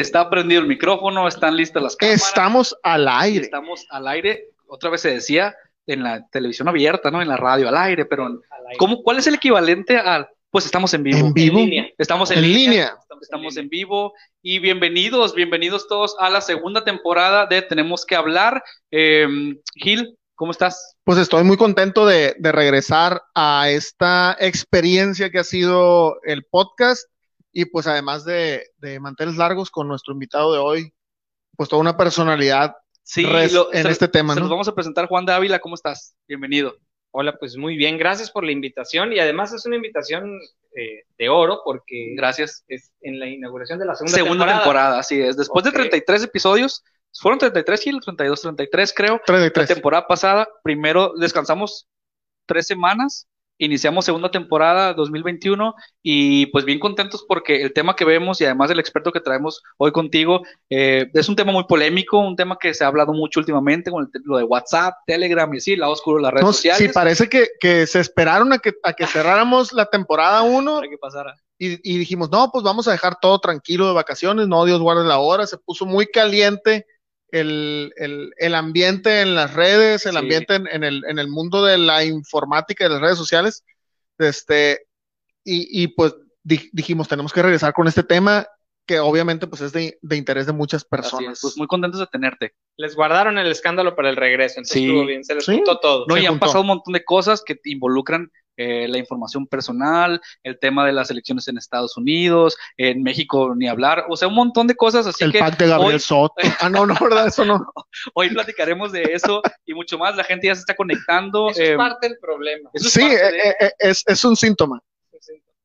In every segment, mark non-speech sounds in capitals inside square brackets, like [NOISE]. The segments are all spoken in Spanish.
Está prendido el micrófono, están listas las cámaras. Estamos al aire. Estamos al aire. Otra vez se decía en la televisión abierta, ¿no? En la radio al aire, pero Al aire. ¿cómo, ¿cuál es el equivalente al? Pues estamos en vivo. En vivo. En línea. Estamos en, En línea. línea. Estamos, estamos en vivo. Y bienvenidos, bienvenidos todos a la segunda temporada de Tenemos que hablar. Eh, Gil, ¿cómo estás? Pues estoy muy contento de, de regresar a esta experiencia que ha sido el podcast y pues además de, de manteles largos con nuestro invitado de hoy, pues toda una personalidad Sí, res- lo- en se- este tema, Se ¿no? los vamos a presentar. Juan de Ávila, ¿cómo estás? Bienvenido. Hola, pues muy bien, gracias por la invitación y además es una invitación eh, de oro porque Gracias. es en la inauguración de la segunda, Segunda temporada. así es. Después Ok. de 33 episodios, fueron 33, Gil, 32, 33 creo. La 33. temporada pasada, primero descansamos tres semanas, iniciamos segunda temporada 2021 y pues bien contentos porque el tema que vemos y además el experto que traemos hoy contigo eh, es un tema muy polémico, un tema que se ha hablado mucho últimamente con el lo de WhatsApp, Telegram y así, la oscuro, las redes No, sociales. sí, parece que, que se esperaron a que, a que cerráramos la temporada 1 para que pasara. y, y dijimos, no, pues vamos a dejar todo tranquilo de vacaciones, no, Dios guarde la hora, se puso muy caliente el, el, el ambiente en las redes, el Sí. ambiente en, en el, en el mundo de la informática y de las redes sociales, este, y, y pues di- dijimos, tenemos que regresar con este tema que obviamente pues es de, de interés de muchas Así personas. es, pues muy contentos de tenerte. Les guardaron el escándalo para el regreso, entonces Sí. estuvo bien, se les Sí. juntó todo. No, Se y han juntó. pasado un montón de cosas que involucran eh, la información personal, el tema de las elecciones en Estados Unidos, en México ni hablar, o sea, un montón de cosas, así el que pack de Gabriel hoy- Soto. [LAUGHS] Ah, no, no, ¿verdad? Eso no. [LAUGHS] hoy platicaremos de eso y mucho más, la gente ya se está conectando. Eso eh, es parte del problema. eso es Sí, parte eh, de- eh, eh, es, es un síntoma.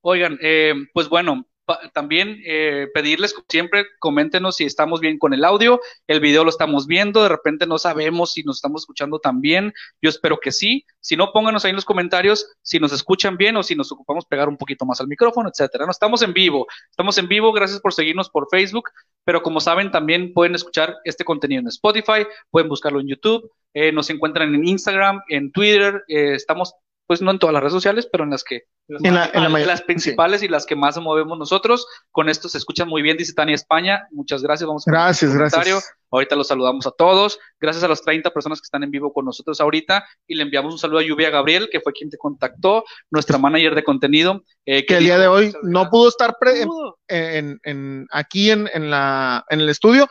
Oigan, eh, pues bueno, también eh, pedirles, como siempre, coméntenos si estamos bien con el audio, el video lo estamos viendo, de repente no sabemos si nos estamos escuchando también, yo espero que sí, si no, pónganos ahí en los comentarios si nos escuchan bien o si nos ocupamos pegar un poquito más al micrófono, etcétera. No, estamos en vivo, estamos en vivo, gracias por seguirnos por Facebook, pero como saben, también pueden escuchar este contenido en Spotify, pueden buscarlo en YouTube, eh, nos encuentran en Instagram, en Twitter, eh, estamos pues no en todas las redes sociales, pero en las que En la, en la mayor- las principales y las que más movemos nosotros. Con esto se escuchan muy bien, dice Tania España. Muchas gracias. Vamos a Gracias, comentario. gracias. Ahorita los saludamos a todos. Gracias a las 30 personas que están en vivo con nosotros ahorita. Y le enviamos un saludo a Lluvia Gabriel, que fue quien te contactó, nuestra manager de contenido. eh, que el día de hoy no pudo estar pre- en, en- en- aquí en, en la, en el estudio,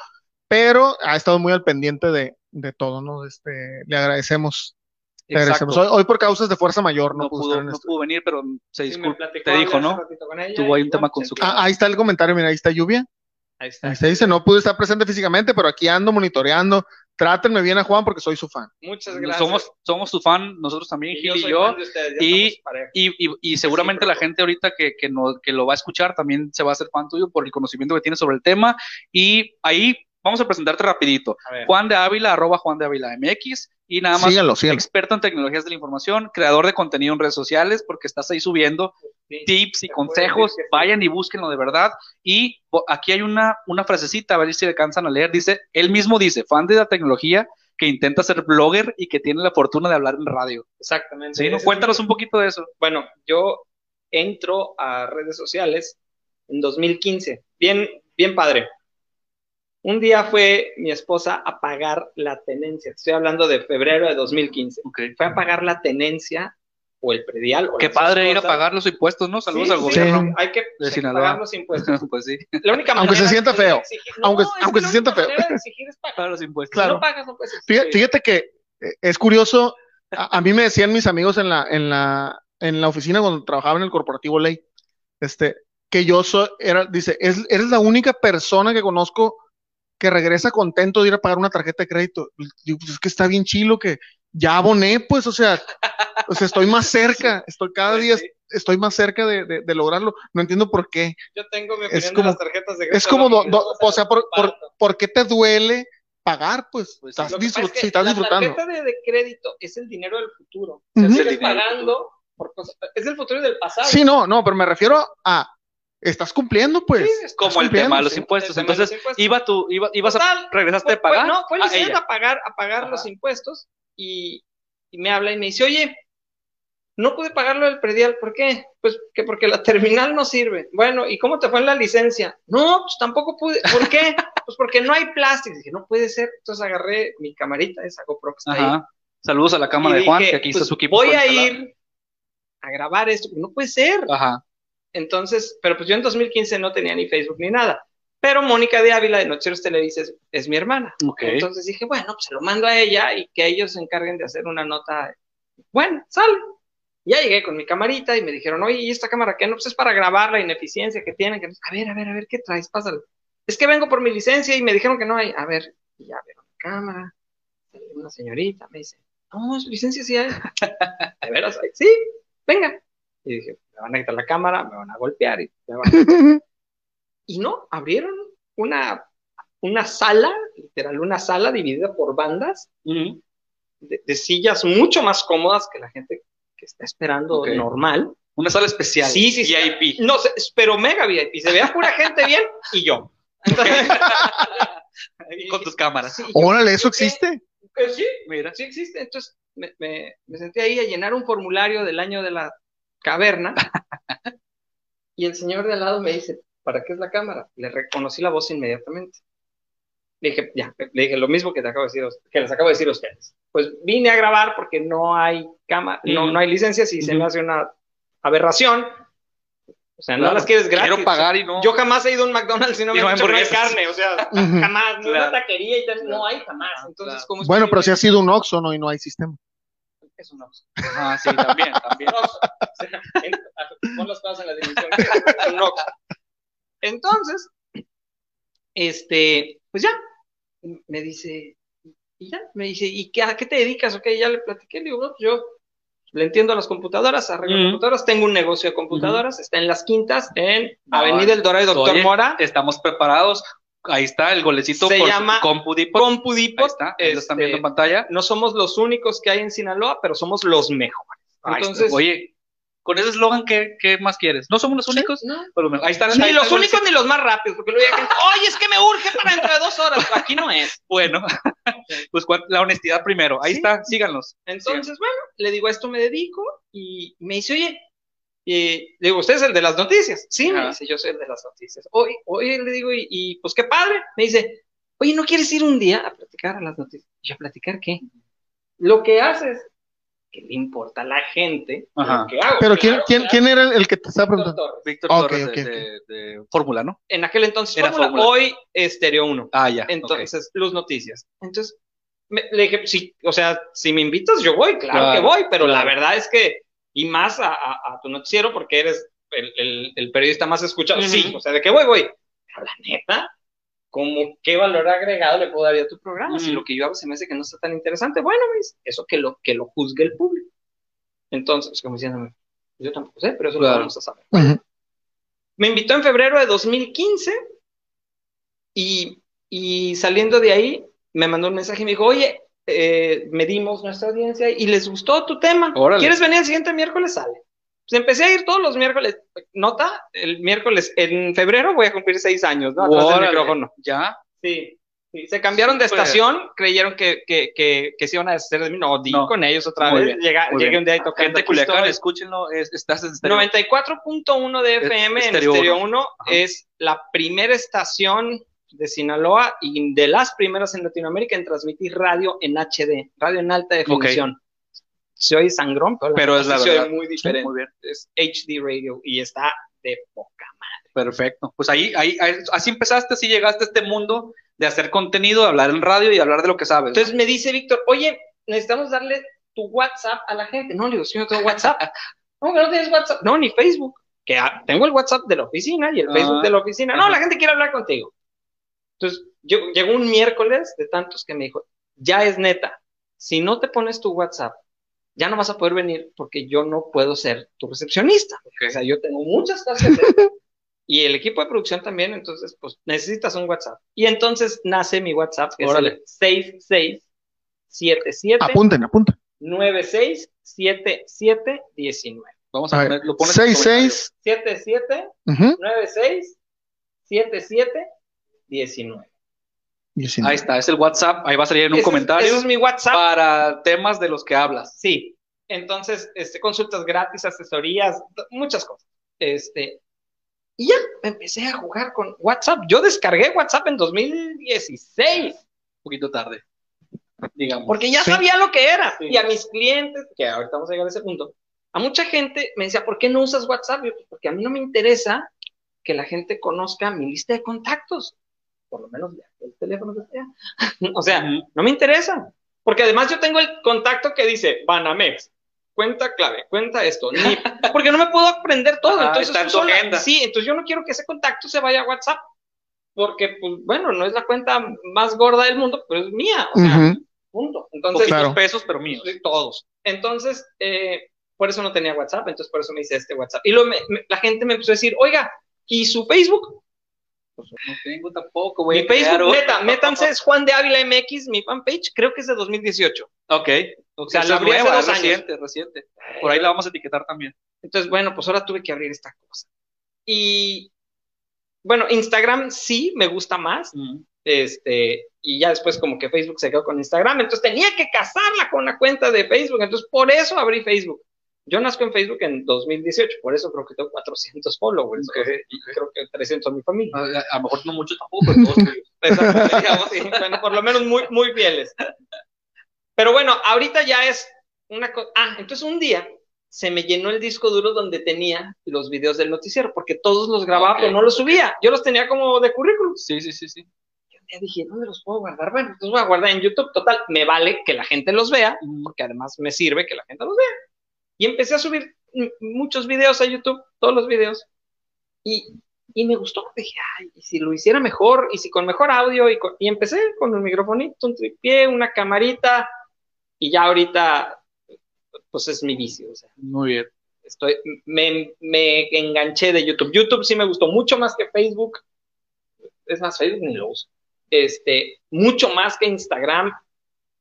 pero ha estado muy al pendiente de, de todo, ¿no? Este, le agradecemos. Hoy, por causas de fuerza mayor no, No pudo, no esto. pudo venir, pero se Sí, disculpa. platicó te dijo, ¿no? Tuvo ahí un tema con su se Ah, ahí está el comentario, mira, ahí está lluvia. Ahí está. Ahí está, dice, no pude estar presente físicamente, pero aquí ando monitoreando. Trátenme bien a Juan porque soy su fan. Muchas gracias. Somos, somos tu fan, nosotros también, Y Gil y yo. ustedes, y-. Y, y, y seguramente la gente ahorita que, que, no, que lo va a escuchar también se va a hacer fan tuyo por el conocimiento que tiene sobre el tema. Y ahí vamos a presentarte rapidito. A. Juan de Ávila, arroba Juan de Ávila MX. Y nada más, Síganlo, síganlo. experto en tecnologías de la información, creador de contenido en redes sociales, porque estás ahí subiendo Sí. tips y consejos. sí. Vayan y búsquenlo de verdad. Y aquí hay una, una frasecita, a ver si alcanzan a leer. Dice, él mismo dice, fan de la tecnología que intenta ser blogger y que tiene la fortuna de hablar en radio. Exactamente. Cuéntanos un poquito de eso. Bueno, yo entro a redes sociales en 2015. Bien, bien padre. Un día fue mi esposa a pagar la tenencia. Estoy hablando de febrero de 2015. Ok. Fue a pagar la tenencia o el predial. o Qué padre ir a pagar los impuestos, ¿no? Saludos Sí, al sí, gobierno. Hay que, hay pagar los impuestos. [LAUGHS] pues sí, La única Aunque se manera sienta feo. exigir- Aunque- se sienta feo. manera de exigir es pagar. pagar los impuestos. Claro. Si no pagas, no puedes Fíjate, exigir. fíjate que eh, es curioso, a, a mí me decían mis amigos en la, en la, en la oficina cuando trabajaba en el corporativo Ley, este, que yo soy, era, dice, es, eres la única persona que conozco que regresa contento de ir a pagar una tarjeta de crédito. Digo, pues es que está bien chilo que ya aboné, pues, o sea, o sea, estoy más [LAUGHS] cerca, estoy cada Pues día estoy más cerca de, de- de lograrlo. No entiendo por qué. Yo tengo mi Es opinión como- de las tarjetas de crédito. Es como, do- o se sea, por, por. ¿por qué te duele pagar? Pues, Pues estás, disfrut- es que si estás la disfrutando. tarjeta de, de crédito es el dinero del futuro. O sea, Es el dinero pagando por cosas. Es el futuro y del pasado. Sí, no, no, pero me refiero a, estás cumpliendo, pues. Sí, estás Como el tema de los sí. impuestos. Los Entonces, impuestos. iba tú, iba, ibas a, regresaste de pagar. fue- no, fue ella. a pagar, a pagar Ajá. los impuestos y, y me habla y me dice, oye, no pude pagarlo del predial, ¿por qué? Pues que porque la terminal no sirve. Bueno, ¿y cómo te fue en la licencia? No, pues tampoco pude. ¿Por qué? [LAUGHS] pues porque no hay plástico. Dije, no puede ser. Entonces agarré mi camarita, esa GoPro que está ahí. Ajá. Saludos a la cámara Y de Juan, dije, que aquí está pues, su equipo. Voy a instalar. ir a grabar esto. No puede ser. Ajá. Entonces, pero pues yo en 2015 no tenía ni Facebook ni nada. Pero Mónica de Ávila de Noticieros Televisa es, es mi hermana. Entonces dije, bueno, pues se lo mando a ella y que ellos se encarguen de hacer una nota. Bueno, sale. Ya llegué con mi camarita y me dijeron, oye, ¿y esta cámara qué? No, pues es para grabar la ineficiencia que tienen. Que A ver, a ver, a ver, ¿qué traes? Pásale. Es que vengo por mi licencia y me dijeron que no hay. A ver, y ya veo la cámara. Una señorita me dice, no, su licencia sí hay. [LAUGHS] ¿De veras? Sí, venga. Y dije, me van a quitar la cámara, me van a golpear y me van a y no, abrieron una, una sala, literal, una sala dividida por bandas Ujú. de, de sillas mucho más cómodas que la gente que está esperando Ok. normal. Una sala especial. Sí, sí, sí. VIP. No, sé, pero mega VIP. Se veía pura gente bien y yo. Entonces, [LAUGHS] Con tus cámaras. Sí, yo, Órale, ¿eso ¿qué? existe? eh, sí, Mira. sí existe. Entonces me, me, me senté ahí a llenar un formulario del año de la caverna [LAUGHS] y el señor de al lado me dice, ¿para qué es la cámara? Le reconocí la voz inmediatamente. Le dije, ya, le dije lo mismo que te acabo de decir, que les acabo de decir a ustedes. Pues vine a grabar porque no hay cámara, no, Ujú. no hay licencias y se me hace una aberración. O sea, no Claro, las quieres gratis. Quiero pagar y no. Yo jamás he ido a un McDonald's y no me no han dicho que no hay hamburguesas. carne, o sea, [LAUGHS] jamás, ni una taquería y tal, no hay jamás. Entonces, Claro. ¿cómo es Bueno, pero si ha sido un Oxxo, ¿no? Y no hay sistema. Es un. Ah, sí, también, también. Un Oxxo. O sea, en- pon las cosas en la dimensión que es un Oxxo. [LAUGHS] Entonces, este, pues ya, me dice, y ya, me dice, ¿y qué, a qué te dedicas? Ok, ya le platiqué, le digo, "No, yo le entiendo a las computadoras, arreglo computadoras, tengo un negocio de computadoras, está en Las Quintas, en Avenida El Dorado y Doctor Oye, Mora, Estamos preparados. Ahí está el golecito Se por llama. CompuDepot, Ahí está, ahí lo están este, viendo en pantalla. no somos los únicos que hay en Sinaloa, pero somos los mejores. Entonces, Oye, con ese eslogan, ¿qué, ¿qué más quieres? ¿No somos los únicos? no, Pero ahí están. ni ahí los únicos ni los más rápidos, porque luego gente, oye, es que me urge para dentro de dos horas. [LAUGHS] Aquí no es. Bueno, pues la honestidad primero. Ahí Sí. está, síganlos. Entonces, bueno, le digo, a esto me dedico y me dice, oye, y le digo, ¿usted es el de las noticias? Sí, me Ajá. dice, yo soy el de las noticias. Oye, oye, le digo, y, y, pues qué padre. Me dice, oye, ¿no quieres ir un día a platicar a las noticias? Y ¿a platicar qué? Lo que haces, que le importa a la gente, Ajá. lo que hago. Pero ¿quién, claro, quién, claro. quién era el, el que te estaba preguntando? Torres. Víctor Torres de, ok. de- de Fórmula, ¿no? En aquel entonces, Era Fórmula, Fórmula. hoy Estéreo 1. Ah, ya. Entonces, Luz Noticias. Entonces, me- le dije, sí, o sea, si me invitas, yo voy, claro, Claro, que voy, pero la verdad es que, y más a, a- a tu noticiero, porque eres el, el- el periodista más escuchado, sí, o sea, ¿de qué voy? Voy. Pero la neta, como qué valor agregado le puedo dar a tu programa, si lo que yo hago se me hace que no está tan interesante, bueno, dice, eso que lo, que lo juzgue el público. Entonces, como diciéndome, yo tampoco sé, pero eso lo vamos a saber. Me invitó en febrero de 2015 y, y saliendo de ahí me mandó un mensaje y me dijo, oye, eh, medimos nuestra audiencia y les gustó tu tema. Órale. ¿Quieres venir el siguiente miércoles? Sale. Pues empecé a ir todos los miércoles. Nota, el miércoles, en febrero voy a cumplir seis años, ¿no? Atrás del micrófono. Ya. Sí. sí, Se cambiaron de estación, creyeron que, que, que, que se iban a deshacer de mí. No, di No. con ellos otra Muy vez. Llega- llegué bien. un día y toqué Gente Culiacán, escúchenlo. es- estás en estéreo. 94.1 de FM en uno. 1 Ajá. es la primera estación de Sinaloa y de las primeras en Latinoamérica en transmitir radio en HD, radio en alta definición. Se oye sangrón, pero, Pero es la se verdad. oye muy diferente. Muy bien. Es HD radio y está de poca madre. Perfecto. Pues ahí, ahí, ahí- así empezaste, así llegaste a este mundo de hacer contenido, de hablar en radio y hablar de lo que sabes. Entonces me dice Víctor, oye, necesitamos darle tu WhatsApp a la gente. No, le digo, si yo no tengo WhatsApp. [LAUGHS] ¿Cómo que no tienes WhatsApp? No, ni Facebook. Que ah, tengo el WhatsApp de la oficina y el Ah. Facebook de la oficina. No, la gente quiere hablar contigo. Entonces, yo, llegó un miércoles de tantos que me dijo, ya es neta, si no te pones tu WhatsApp, ya no vas a poder venir porque yo no puedo ser tu recepcionista. O sea, yo tengo muchas hacer. [LAUGHS] y el equipo de producción también, entonces, pues necesitas un WhatsApp. Y entonces nace mi WhatsApp, que Órale. es el 6677 Apunten, apunten. 967719. Vamos A a ver, poner, lo pones en 6, 6. 77 ujú, 96 77 19. 19. Ahí está, es el WhatsApp, ahí va a salir en un Ese es- comentario Ese es mi WhatsApp. para temas de los que hablas. Sí. Entonces, este, consultas gratis, asesorías, muchas cosas. Este, y ya empecé a jugar con WhatsApp. Yo descargué WhatsApp en 2016. Un poquito tarde, digamos. Porque ya sabía lo que era. Y a mis clientes, que ahorita vamos a llegar a ese punto, a mucha gente me decía, ¿por qué no usas WhatsApp? Yo, porque a mí no me interesa que la gente conozca mi lista de contactos. Por lo menos el teléfono que sea. [LAUGHS] o sea, no me interesa. Porque además yo tengo el contacto que dice Banamex, cuenta clave, cuenta esto, [LAUGHS] porque no me puedo aprender todo. entonces, Sí, entonces yo no quiero que ese contacto se vaya a WhatsApp, porque, pues, bueno, no es la cuenta más gorda del mundo, pero es mía, o sea, punto. Entonces, claro. pesos, pero míos. Todos. Entonces, eh, por eso no tenía WhatsApp, entonces por eso me hice este WhatsApp. Y luego la gente me empezó a decir, oiga, ¿y su Facebook? Pues no tengo tampoco, güey. Mi Facebook, neta, métanse, es Juan de Ávila MX, mi fanpage, creo que es de 2018. Ok. O sea, la abrí hace dos reciente, años. reciente. Por ahí la vamos a etiquetar también. Entonces, bueno, pues ahora tuve que abrir esta cosa. Y bueno, Instagram sí me gusta más. Este, y ya después como que Facebook se quedó con Instagram, entonces tenía que casarla con la cuenta de Facebook, entonces por eso abrí Facebook. Yo nazco en Facebook en 2018, por eso creo que tengo 400 followers, y creo que 300 a mi familia. A, lo mejor no mucho tampoco, todos [LAUGHS] bueno, por lo menos muy, muy fieles. Pero bueno, ahorita ya es una cosa. Ah, entonces un día se me llenó el disco duro donde tenía los videos del noticiero, porque todos los grababa, pero no los subía. Yo los tenía como de currículum. Sí, sí, sí, sí. Yo un día dije, ¿dónde los puedo guardar? Bueno, los voy a guardar en YouTube. Total, me vale que la gente los vea, porque además me sirve que la gente los vea. Y empecé a subir muchos videos a YouTube, todos los videos. Y, y me gustó. Dije, ay, y si lo hiciera mejor, y si con mejor audio, y, y empecé con un microfonito, un tripié, una camarita, y ya ahorita, pues es mi vicio. O sea, Muy bien. Estoy, me, me enganché de YouTube. YouTube sí me gustó mucho más que Facebook. Es más, Facebook ni lo uso. Este, mucho más que Instagram.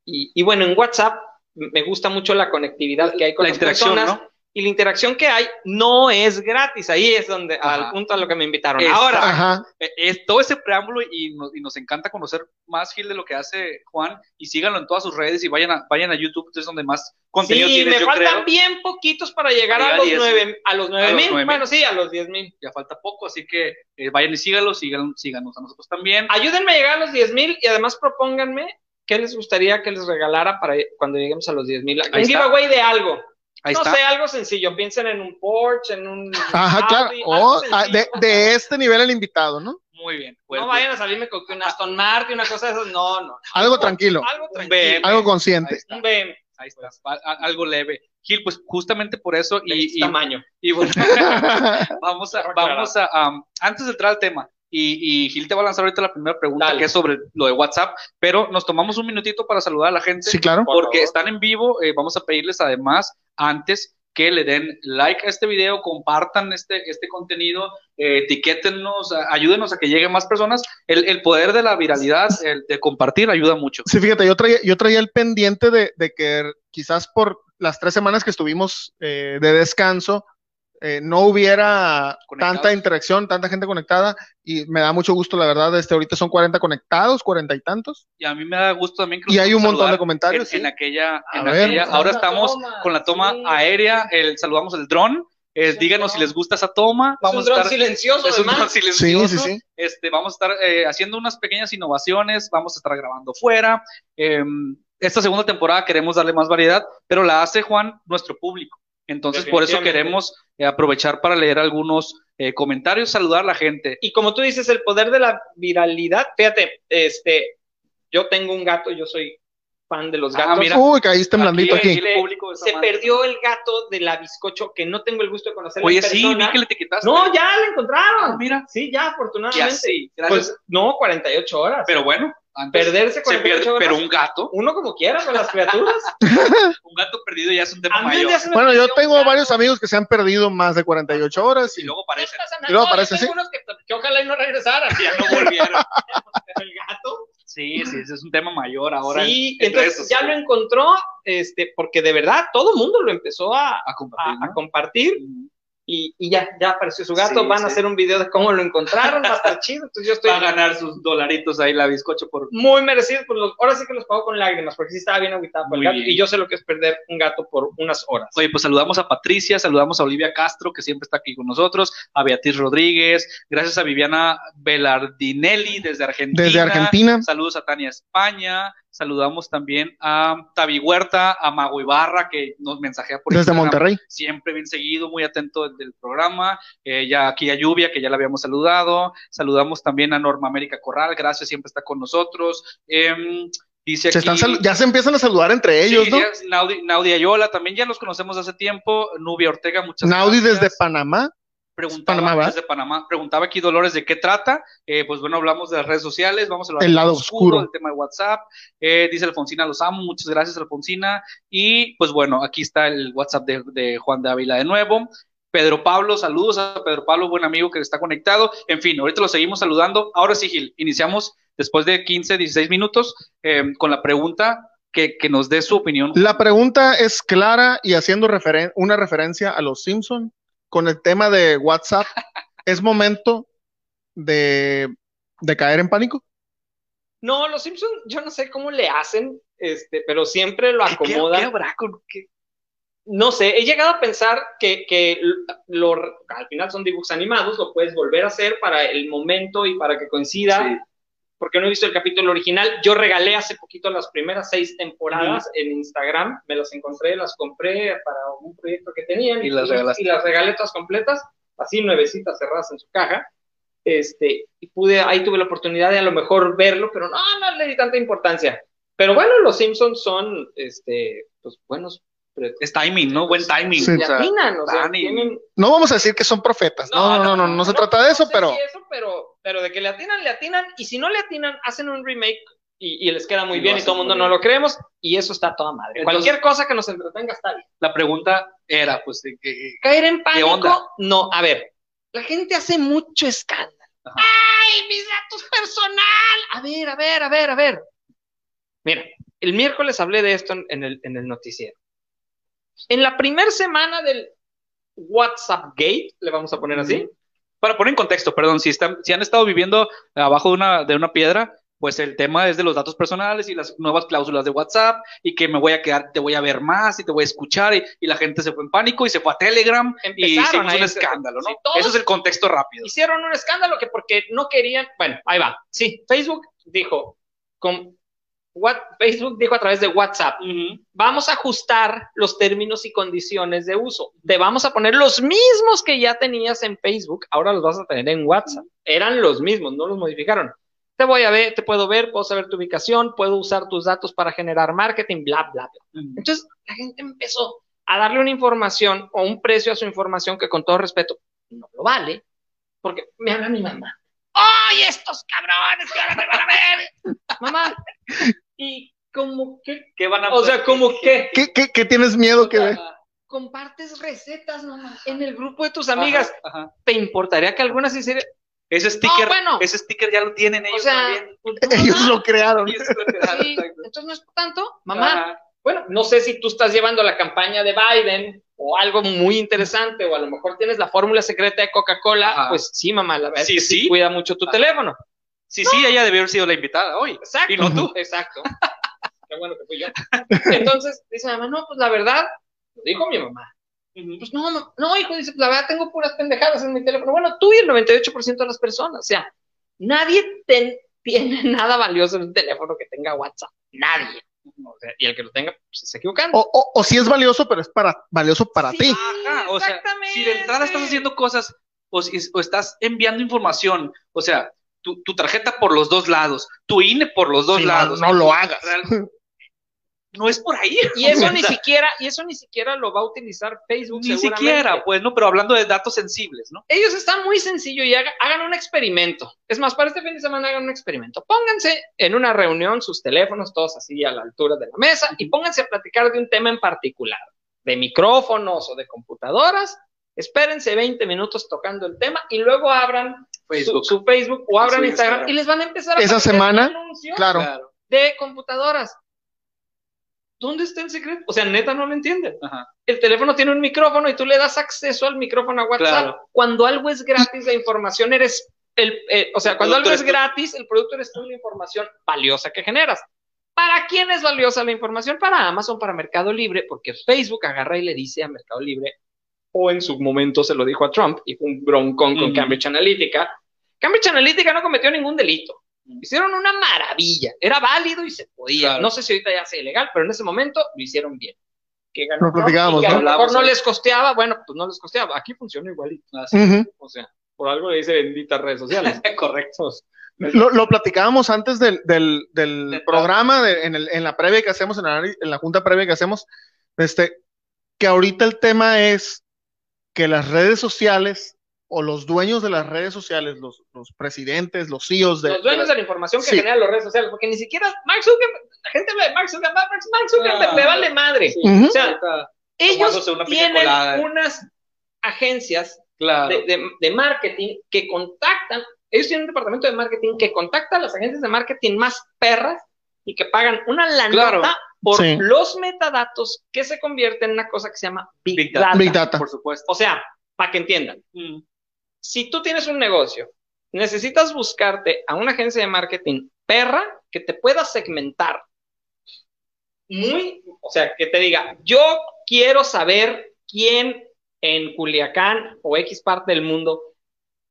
Y, y bueno, en WhatsApp me gusta mucho la conectividad que hay con la las personas. Y la interacción que hay no es gratis. Ahí es donde, al punto a lo que me invitaron. Ahora, es todo ese preámbulo y nos, encanta conocer más, Gil, de lo que hace Juan. Y síganlo en todas sus redes y vayan a, vayan a YouTube, es donde más contenido sí, me faltan bien poquitos para llegar a los, nueve, a los nueve mil. Bueno, sí, a los diez mil. Ya falta poco, así que eh, vayan y síganlo, síganos, síganos a nosotros también. Ayúdenme a llegar a los diez mil y además propónganme ¿qué les gustaría que les regalara para cuando lleguemos a los 10 mil? Un giveaway de algo. no sé, algo sencillo. Piensen en un Porsche, en un. Ajá, claro. Ah, de, este nivel el invitado, ¿no? Muy bien. no vayan a salirme con un Aston Martin, una cosa de esas. No, no. Algo, tranquilo. Algo tranquilo. algo consciente. Un BM. Ahí está. Algo leve. Gil, pues justamente por eso. Y, tamaño. Y bueno, [LAUGHS] vamos a. vamos a antes de entrar al tema, y, Gil te va a lanzar ahorita la primera pregunta, que es sobre lo de WhatsApp, pero nos tomamos un minutito para saludar a la gente. Sí, claro. Porque están en vivo, eh, vamos a pedirles además, antes que le den like a este video, compartan este, este contenido, eh, etiquétenos, ayúdenos a que lleguen más personas. El, poder de la viralidad, el de compartir, ayuda mucho. Sí, fíjate, yo traía, yo traía el pendiente de, que quizás por las tres semanas que estuvimos eh, de descanso, eh, no hubiera tanta interacción, tanta gente conectada y me da mucho gusto, la verdad, este, ahorita son 40 conectados, 40 y tantos. Y a mí me da gusto también que... Y hay un montón de comentarios. En, aquella, ahora estamos con la toma aérea, el, saludamos el dron. Eh, díganos si les gusta esa toma. Vamos a estar, silencioso, es un dron silencioso. Sí, sí, sí. Este, vamos a estar eh, haciendo unas pequeñas innovaciones, vamos a estar grabando fuera. Em, esta segunda temporada queremos darle más variedad, pero la hace Juan, nuestro público. Entonces, por eso queremos eh, aprovechar para leer algunos eh, comentarios, saludar a la gente. Y como tú dices, el poder de la viralidad, fíjate, este, yo tengo un gato, yo soy fan de los ah, gatos. mira, Uy, caíste blandito aquí. se perdió el gato de la bizcocho, que no tengo el gusto de conocer. Oye, sí, vi que le etiquetaste. No, ya lo encontraron. Ah, mira. Sí, ya, afortunadamente. Ya, sí, gracias. Pues no, 48 horas. Pero bueno, perderse con Pero un gato. [LAUGHS] Uno como quiera con las criaturas. [LAUGHS] un gato perdido ya es un tema mayor. Bueno, yo tengo varios amigos que se han perdido más de 48 horas. Y, luego aparecen. Y luego aparecen, sí. Que, ojalá y no regresaran. [LAUGHS] ya no volvieron. el gato. Sí, sí, ese es un tema mayor ahora. Sí, entonces ya lo encontró, este, porque de verdad todo el mundo lo empezó a, a compartir. A, compartir y, y ya, ya apareció su gato, Sí, van a hacer un video de cómo lo encontraron, va a estar chido, entonces yo estoy Va a ganar sus dolaritos ahí la bizcocho por... muy merecido, pues los, ahora sí que los pago con lágrimas, porque sí estaba bien agüitado por el gato, bien. y yo sé lo que es perder un gato por unas horas. Oye, pues saludamos a Patricia, saludamos a Olivia Castro, que siempre está aquí con nosotros, a Beatriz Rodríguez, gracias a Viviana Velardinelli desde Argentina. Desde Argentina. Saludos a Tania España, saludamos también a Tavi Huerta, a Mago Ibarra, que nos mensajea por Desde Instagram, Monterrey. siempre bien seguido, muy atento del, programa. Eh, ya aquí a Lluvia, que ya la habíamos saludado. Saludamos también a Norma América Corral, gracias, siempre está con nosotros. Em, dice Se aquí, están sal- ya se empiezan a saludar entre ellos, Sí, ¿no? Naudi, Naudi Ayola, también ya los conocemos hace tiempo. Nubia Ortega, muchas Naudi gracias. desde Panamá. Preguntaba, Panamá, desde Panamá. Preguntaba aquí Dolores de qué trata. Eh, pues bueno, hablamos de las redes sociales, vamos a hablar El del lado oscuro. del tema de WhatsApp. Eh, dice Alfonsina, los amo, muchas gracias Alfonsina. Y pues bueno, aquí está el WhatsApp de, de Juan de Ávila de nuevo. Pedro Pablo, saludos a Pedro Pablo, buen amigo que está conectado. En fin, ahorita lo seguimos saludando. Ahora sí, Gil, iniciamos después de 15, 16 minutos eh, con la pregunta que, que nos dé su opinión. La pregunta es clara y haciendo referen- una referencia a los Simpson con el tema de WhatsApp. [LAUGHS] ¿Es momento de, de caer en pánico? No, los Simpsons, yo no sé cómo le hacen, este, pero siempre lo ¿Qué- qué- acomodan. qué habrá con qué? No sé, he llegado a pensar que, que lo, al final son dibujos animados, lo puedes volver a hacer para el momento y para que coincida, Sí. Porque no he visto el capítulo original. Yo regalé hace poquito las primeras seis temporadas en Instagram, me las encontré, las compré para un proyecto que tenían Y las regalaste. y las regalé todas completas, así nuevecitas cerradas en su caja. Este, y pude, ahí tuve la oportunidad de a lo mejor verlo, pero no, no le di tanta importancia. Pero bueno, los Simpsons son, este, pues buenos Es timing, ¿no? Buen timing. Sí. o sea, atinan, o sea, tienen... No vamos a decir que son profetas. No, no, no, no, no, se trata de eso, sé pero si eso, pero, pero de que le atinan, le atinan, y si no le atinan, hacen un remake y, y les queda muy Y bien y todo el mundo no lo creemos, y eso está toda madre. Entonces- Cualquier cosa que nos entretenga está bien. La pregunta era, pues, de que- Caer en pánico, no, a ver, la gente hace mucho escándalo. Ajá. ¡Ay, mis datos personal! A ver, a ver, a ver, a ver. Mira, el miércoles hablé de esto en, en el, en el noticiero. En la primera semana del WhatsApp Gate, le vamos a poner así, para poner en contexto, perdón, si, están, si han estado viviendo abajo de una, de una piedra, pues el tema es de los datos personales y las nuevas cláusulas de WhatsApp y que me voy a quedar, te voy a ver más y te voy a escuchar y, y la gente se fue en pánico y se fue a Telegram y Empezaron hicimos ahí, un se- escándalo, ¿no? sí, Eso es el contexto rápido. hicieron un escándalo que porque no querían, bueno, ahí va. Sí, Facebook dijo, con, what, Facebook dijo a través de WhatsApp, vamos a ajustar los términos y condiciones de uso. Te vamos a poner los mismos que ya tenías en Facebook, ahora los vas a tener en WhatsApp. Eran los mismos, no los modificaron. Te voy a ver, te puedo ver, puedo saber tu ubicación, puedo usar tus datos para generar marketing, bla, bla, bla. Entonces la gente empezó a darle una información o un precio a su información que con todo respeto no lo vale, porque me habla mi mamá. ¡Ay, estos cabrones que ahora me van a ver! Mamá, y como que, ¿Qué van a o sea, como que ¿qué, qué, qué tienes miedo que ve? compartes recetas, mamá, en el grupo de tus amigas, Ajá, ajá. ¿te importaría que algunas hicieran? Ese sticker, bueno. ese sticker ya lo tienen O ellos sea, también. pues, Ellos lo crearon. Ellos lo crearon, sí, exacto. entonces no es tanto, mamá, Ajá. Bueno, no sé si tú estás llevando la campaña de Biden o algo muy interesante, o a lo mejor tienes la fórmula secreta de Coca-Cola, pues sí, mamá, la verdad Sí, es que sí, cuida mucho tu Ajá. teléfono. Sí, sí, ella debió haber sido la invitada hoy. Exacto. Y no tú. Exacto. [LAUGHS] Qué bueno que fui yo. Entonces, dice mamá, no, pues la verdad, lo dijo mi mamá. Pues no, no, no, hijo, dice, pues la verdad tengo puras pendejadas en mi teléfono. Bueno, tú y el 98% de las personas, o sea, nadie ten- tiene [LAUGHS] nada valioso en un teléfono que tenga WhatsApp. Nadie. O sea, y el que lo tenga, pues se está equivocando. O, o, o si es valioso, pero es para, valioso para Sí, ti. Ajá, o sea, si de entrada estás haciendo cosas o, si- o estás enviando información, o sea, tu, tu tarjeta por los dos lados, tu INE por los dos Sí, no, lados. no lo hagas. No es por ahí. Y eso [LAUGHS] O ni siquiera, y eso ni siquiera lo va a utilizar Facebook. Ni siquiera, pues, ¿no? Pero hablando de datos sensibles, ¿no? Ellos están muy sencillo y haga- hagan un experimento. Es más, para este fin de semana hagan un experimento. Pónganse en una reunión sus teléfonos todos así a la altura de la mesa y pónganse a platicar de un tema en particular, de micrófonos o de computadoras. Espérense 20 minutos tocando el tema y luego abran Facebook. Su, su Facebook o abran Instagram, Instagram. y les van a empezar a Esa semana. Claro. de computadoras. ¿Dónde está el secreto? O sea, neta no lo entienden. Ajá. El teléfono tiene un micrófono y tú le das acceso al micrófono a WhatsApp. Claro. Cuando algo es gratis, la información eres el, eh, o sea, cuando algo es gratis, el producto eres tú y la información valiosa que generas. ¿Para quién es valiosa la información? Para Amazon, para Mercado Libre, porque Facebook agarra y le dice a Mercado Libre, o en su momento se lo dijo a Trump, y fue un broncón con. Cambridge Analytica. Cambridge Analytica no cometió ningún delito. Hicieron una maravilla. Era válido y se podía. Claro. No sé si ahorita ya sea ilegal, pero en ese momento lo hicieron bien. Que ganó [LAUGHS] y que a ¿no? mejor no ahí. les costeaba. Bueno, pues no les costeaba. Aquí funciona igualito. Así. Ujú. O sea, por algo le dice benditas redes sociales. [LAUGHS] Correcto. Lo, lo platicábamos antes del, del, del Del programa, de- en, el- en la previa que hacemos, en la, en la junta previa que hacemos, este, que ahorita el tema es que las redes sociales o los dueños de las redes sociales, los, los presidentes, los CEOs de, los dueños de de la información que Sí. generan las redes sociales, porque ni siquiera Mark Zuckerberg, la gente habla de Mark Zuckerberg, Mark Zuckerberg Ah. le vale madre. O sea, ellos tomándose una tienen colada. unas agencias Claro. de, de- de marketing que contactan, ellos tienen un departamento de marketing que contacta a las agencias de marketing más perras y que pagan una lanota Claro. por Sí. los metadatos que se convierten en una cosa que se llama Big. Data. Big Data. Por supuesto. O sea, para que entiendan, Mm. Si tú tienes un negocio, necesitas buscarte a una agencia de marketing perra que te pueda segmentar. Muy, o sea, que te diga, yo quiero saber quién en Culiacán o X parte del mundo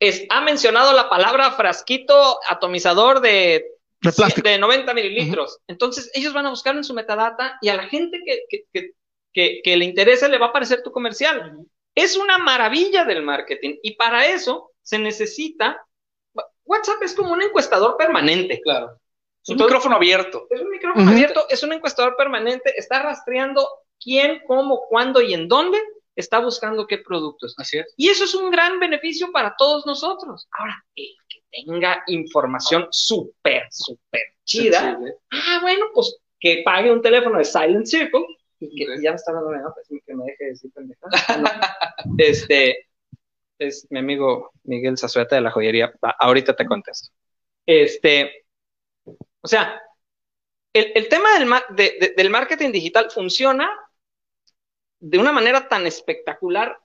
es, ha mencionado la palabra frasquito atomizador de, de plástico. de 90 mililitros. Entonces, ellos van a buscar en su metadata y a la gente que, que, que, que, que le interese le va a aparecer tu comercial. Es una maravilla del marketing y para eso se necesita. WhatsApp es como un encuestador permanente. Claro. Es un Entonces- micrófono abierto. Es un micrófono abierto, es un encuestador permanente, está rastreando quién, cómo, cuándo y en dónde está buscando qué productos. Así es. Y eso es un gran beneficio para todos nosotros. Ahora, el que tenga información súper, súper chida, Sensible. ah, bueno, pues que pague un teléfono de Silent Circle, que ya me está dando la pues que me deje de decir pendejada. No. [LAUGHS] Este, es mi amigo Miguel Zazueta de la joyería, Va, ahorita te contesto. Este, o sea, el, el tema del, ma- de- de- del marketing digital funciona de una manera tan espectacular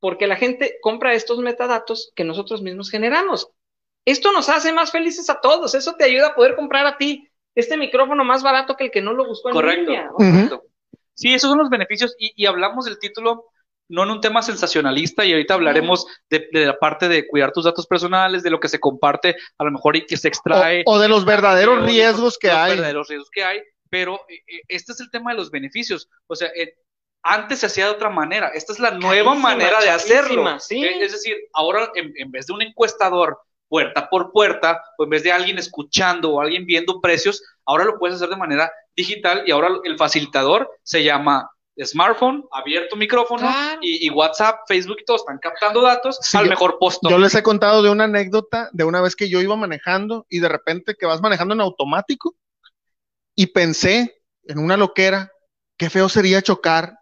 porque la gente compra estos metadatos que nosotros mismos generamos. Esto nos hace más felices a todos, eso te ayuda a poder comprar a ti este micrófono más barato que el que no lo buscó en Correcto. línea. correcto. Sí, esos son los beneficios y, y hablamos del título no en un tema sensacionalista y ahorita hablaremos de, de la parte de cuidar tus datos personales, de lo que se comparte a lo mejor y que se extrae. O, o de los verdaderos de los- riesgos que los hay. verdaderos riesgos que hay, pero eh, eh, este es el tema de los beneficios. O sea, eh, antes se hacía de otra manera. Esta es la nueva manera de hacerlo. sí. Eh, Es decir, ahora en, en vez de un encuestador puerta por puerta, o en vez de alguien escuchando o alguien viendo precios, ahora lo puedes hacer de manera digital y ahora el facilitador se llama smartphone, abierto micrófono Claro. y, y WhatsApp, Facebook y todo están captando datos Sí, al yo- mejor postor. Yo les he contado de una anécdota de una vez que yo iba manejando y de repente que vas manejando en automático y pensé en una loquera, qué feo sería chocar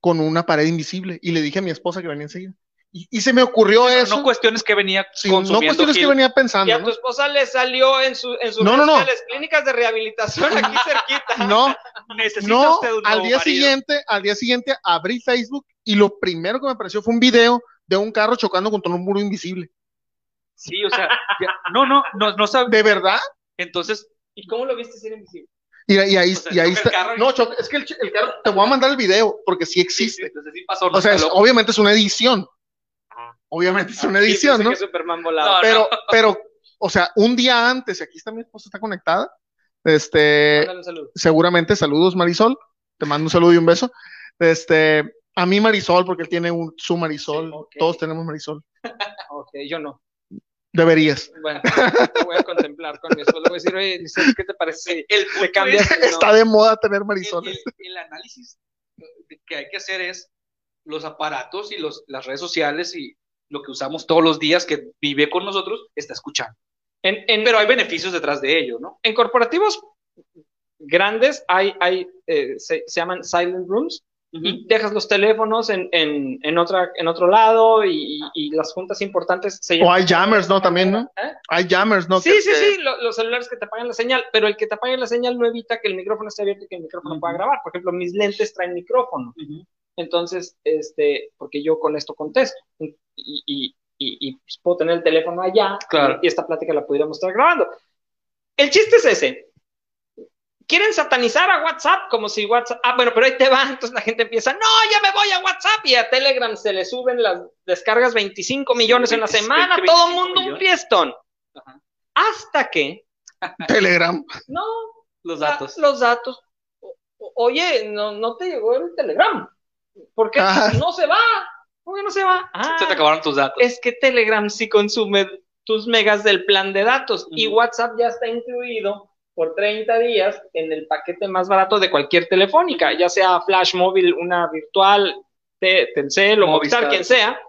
con una pared invisible. Y le dije a mi esposa que venía enseguida. Y, y se me ocurrió Pero eso. no cuestiones que venía Sí, no cuestiones que venía Y pensando. a tu esposa le salió en su en sus No, no, clínicas de rehabilitación [LAUGHS] aquí cerquita. No, Necesita no, usted un al día marido. siguiente, al día siguiente abrí Facebook y lo primero que me apareció fue un video de un carro chocando contra un muro invisible. Sí, o sea, ya- no, no, no, no sabe. ¿De verdad? Entonces, ¿Y cómo lo viste ser invisible? Y, y ahí, O sea, y ahí está. carro y- No, choca- es que el, carro, te voy a mandar el video porque sí sí, sí, existe. entonces sí pasó. no O sea, es- obviamente es una edición. Ah. Obviamente es una Sí, edición, ¿no? Superman volaba. No, Pero, pero, o sea, un día antes, y aquí está mi esposa, está conectada. Este, saludo. seguramente, saludos Marisol. Te mando un saludo y un beso. Este, a mí Marisol, porque él tiene un, su Marisol. Sí. Todos tenemos Marisol. Ok, yo no. Deberías. Bueno, lo voy a contemplar con mi voy a decir, oye, ¿qué te parece? el punto cambias [LAUGHS] el Está de moda tener el, Marisoles. el- el análisis que hay que hacer es los aparatos y los, las redes sociales y lo que usamos todos los días que vive con nosotros está escuchando. En, en, Pero hay beneficios detrás de ello, ¿no? en corporativos grandes hay, hay eh, se, se llaman silent rooms, y dejas los teléfonos en, en, en, otra, en otro lado y, y las juntas importantes se O hay jammers, ¿no? También, ¿no? ¿Eh? Hay jammers, ¿no? Sí, Que sí, te- sí, lo- los celulares que te apagan la señal, pero el que te apague la señal no evita que el micrófono esté abierto y que el micrófono Ujú. pueda grabar. Por ejemplo, mis lentes traen micrófono. Ujú. Entonces, este, porque yo con esto contesto y, y, y, y, pues, puedo tener el teléfono allá Claro. y esta plática la pudiéramos estar grabando. El chiste es ese. Quieren satanizar a WhatsApp como si WhatsApp. Ah, bueno, pero ahí te va. Entonces la gente empieza, no, ya me voy a WhatsApp y a Telegram se le suben las descargas 25 millones en la 25, semana. Todo el 25 mundo un fiestón. Ajá. Hasta que, [LAUGHS] Telegram. no, Los la- datos. los datos. O- Oye, no, no te llegó el Telegram. ¿Por qué Ah. no se va? ¿Por qué no se va? Ah, Se te acabaron tus datos. es que Telegram sí consume tus megas del plan de datos y. WhatsApp ya está incluido por 30 días en el paquete más barato de cualquier telefónica, ya sea Flash móvil, una virtual, Te- Telcel o Movistar, Movistar. quien sea.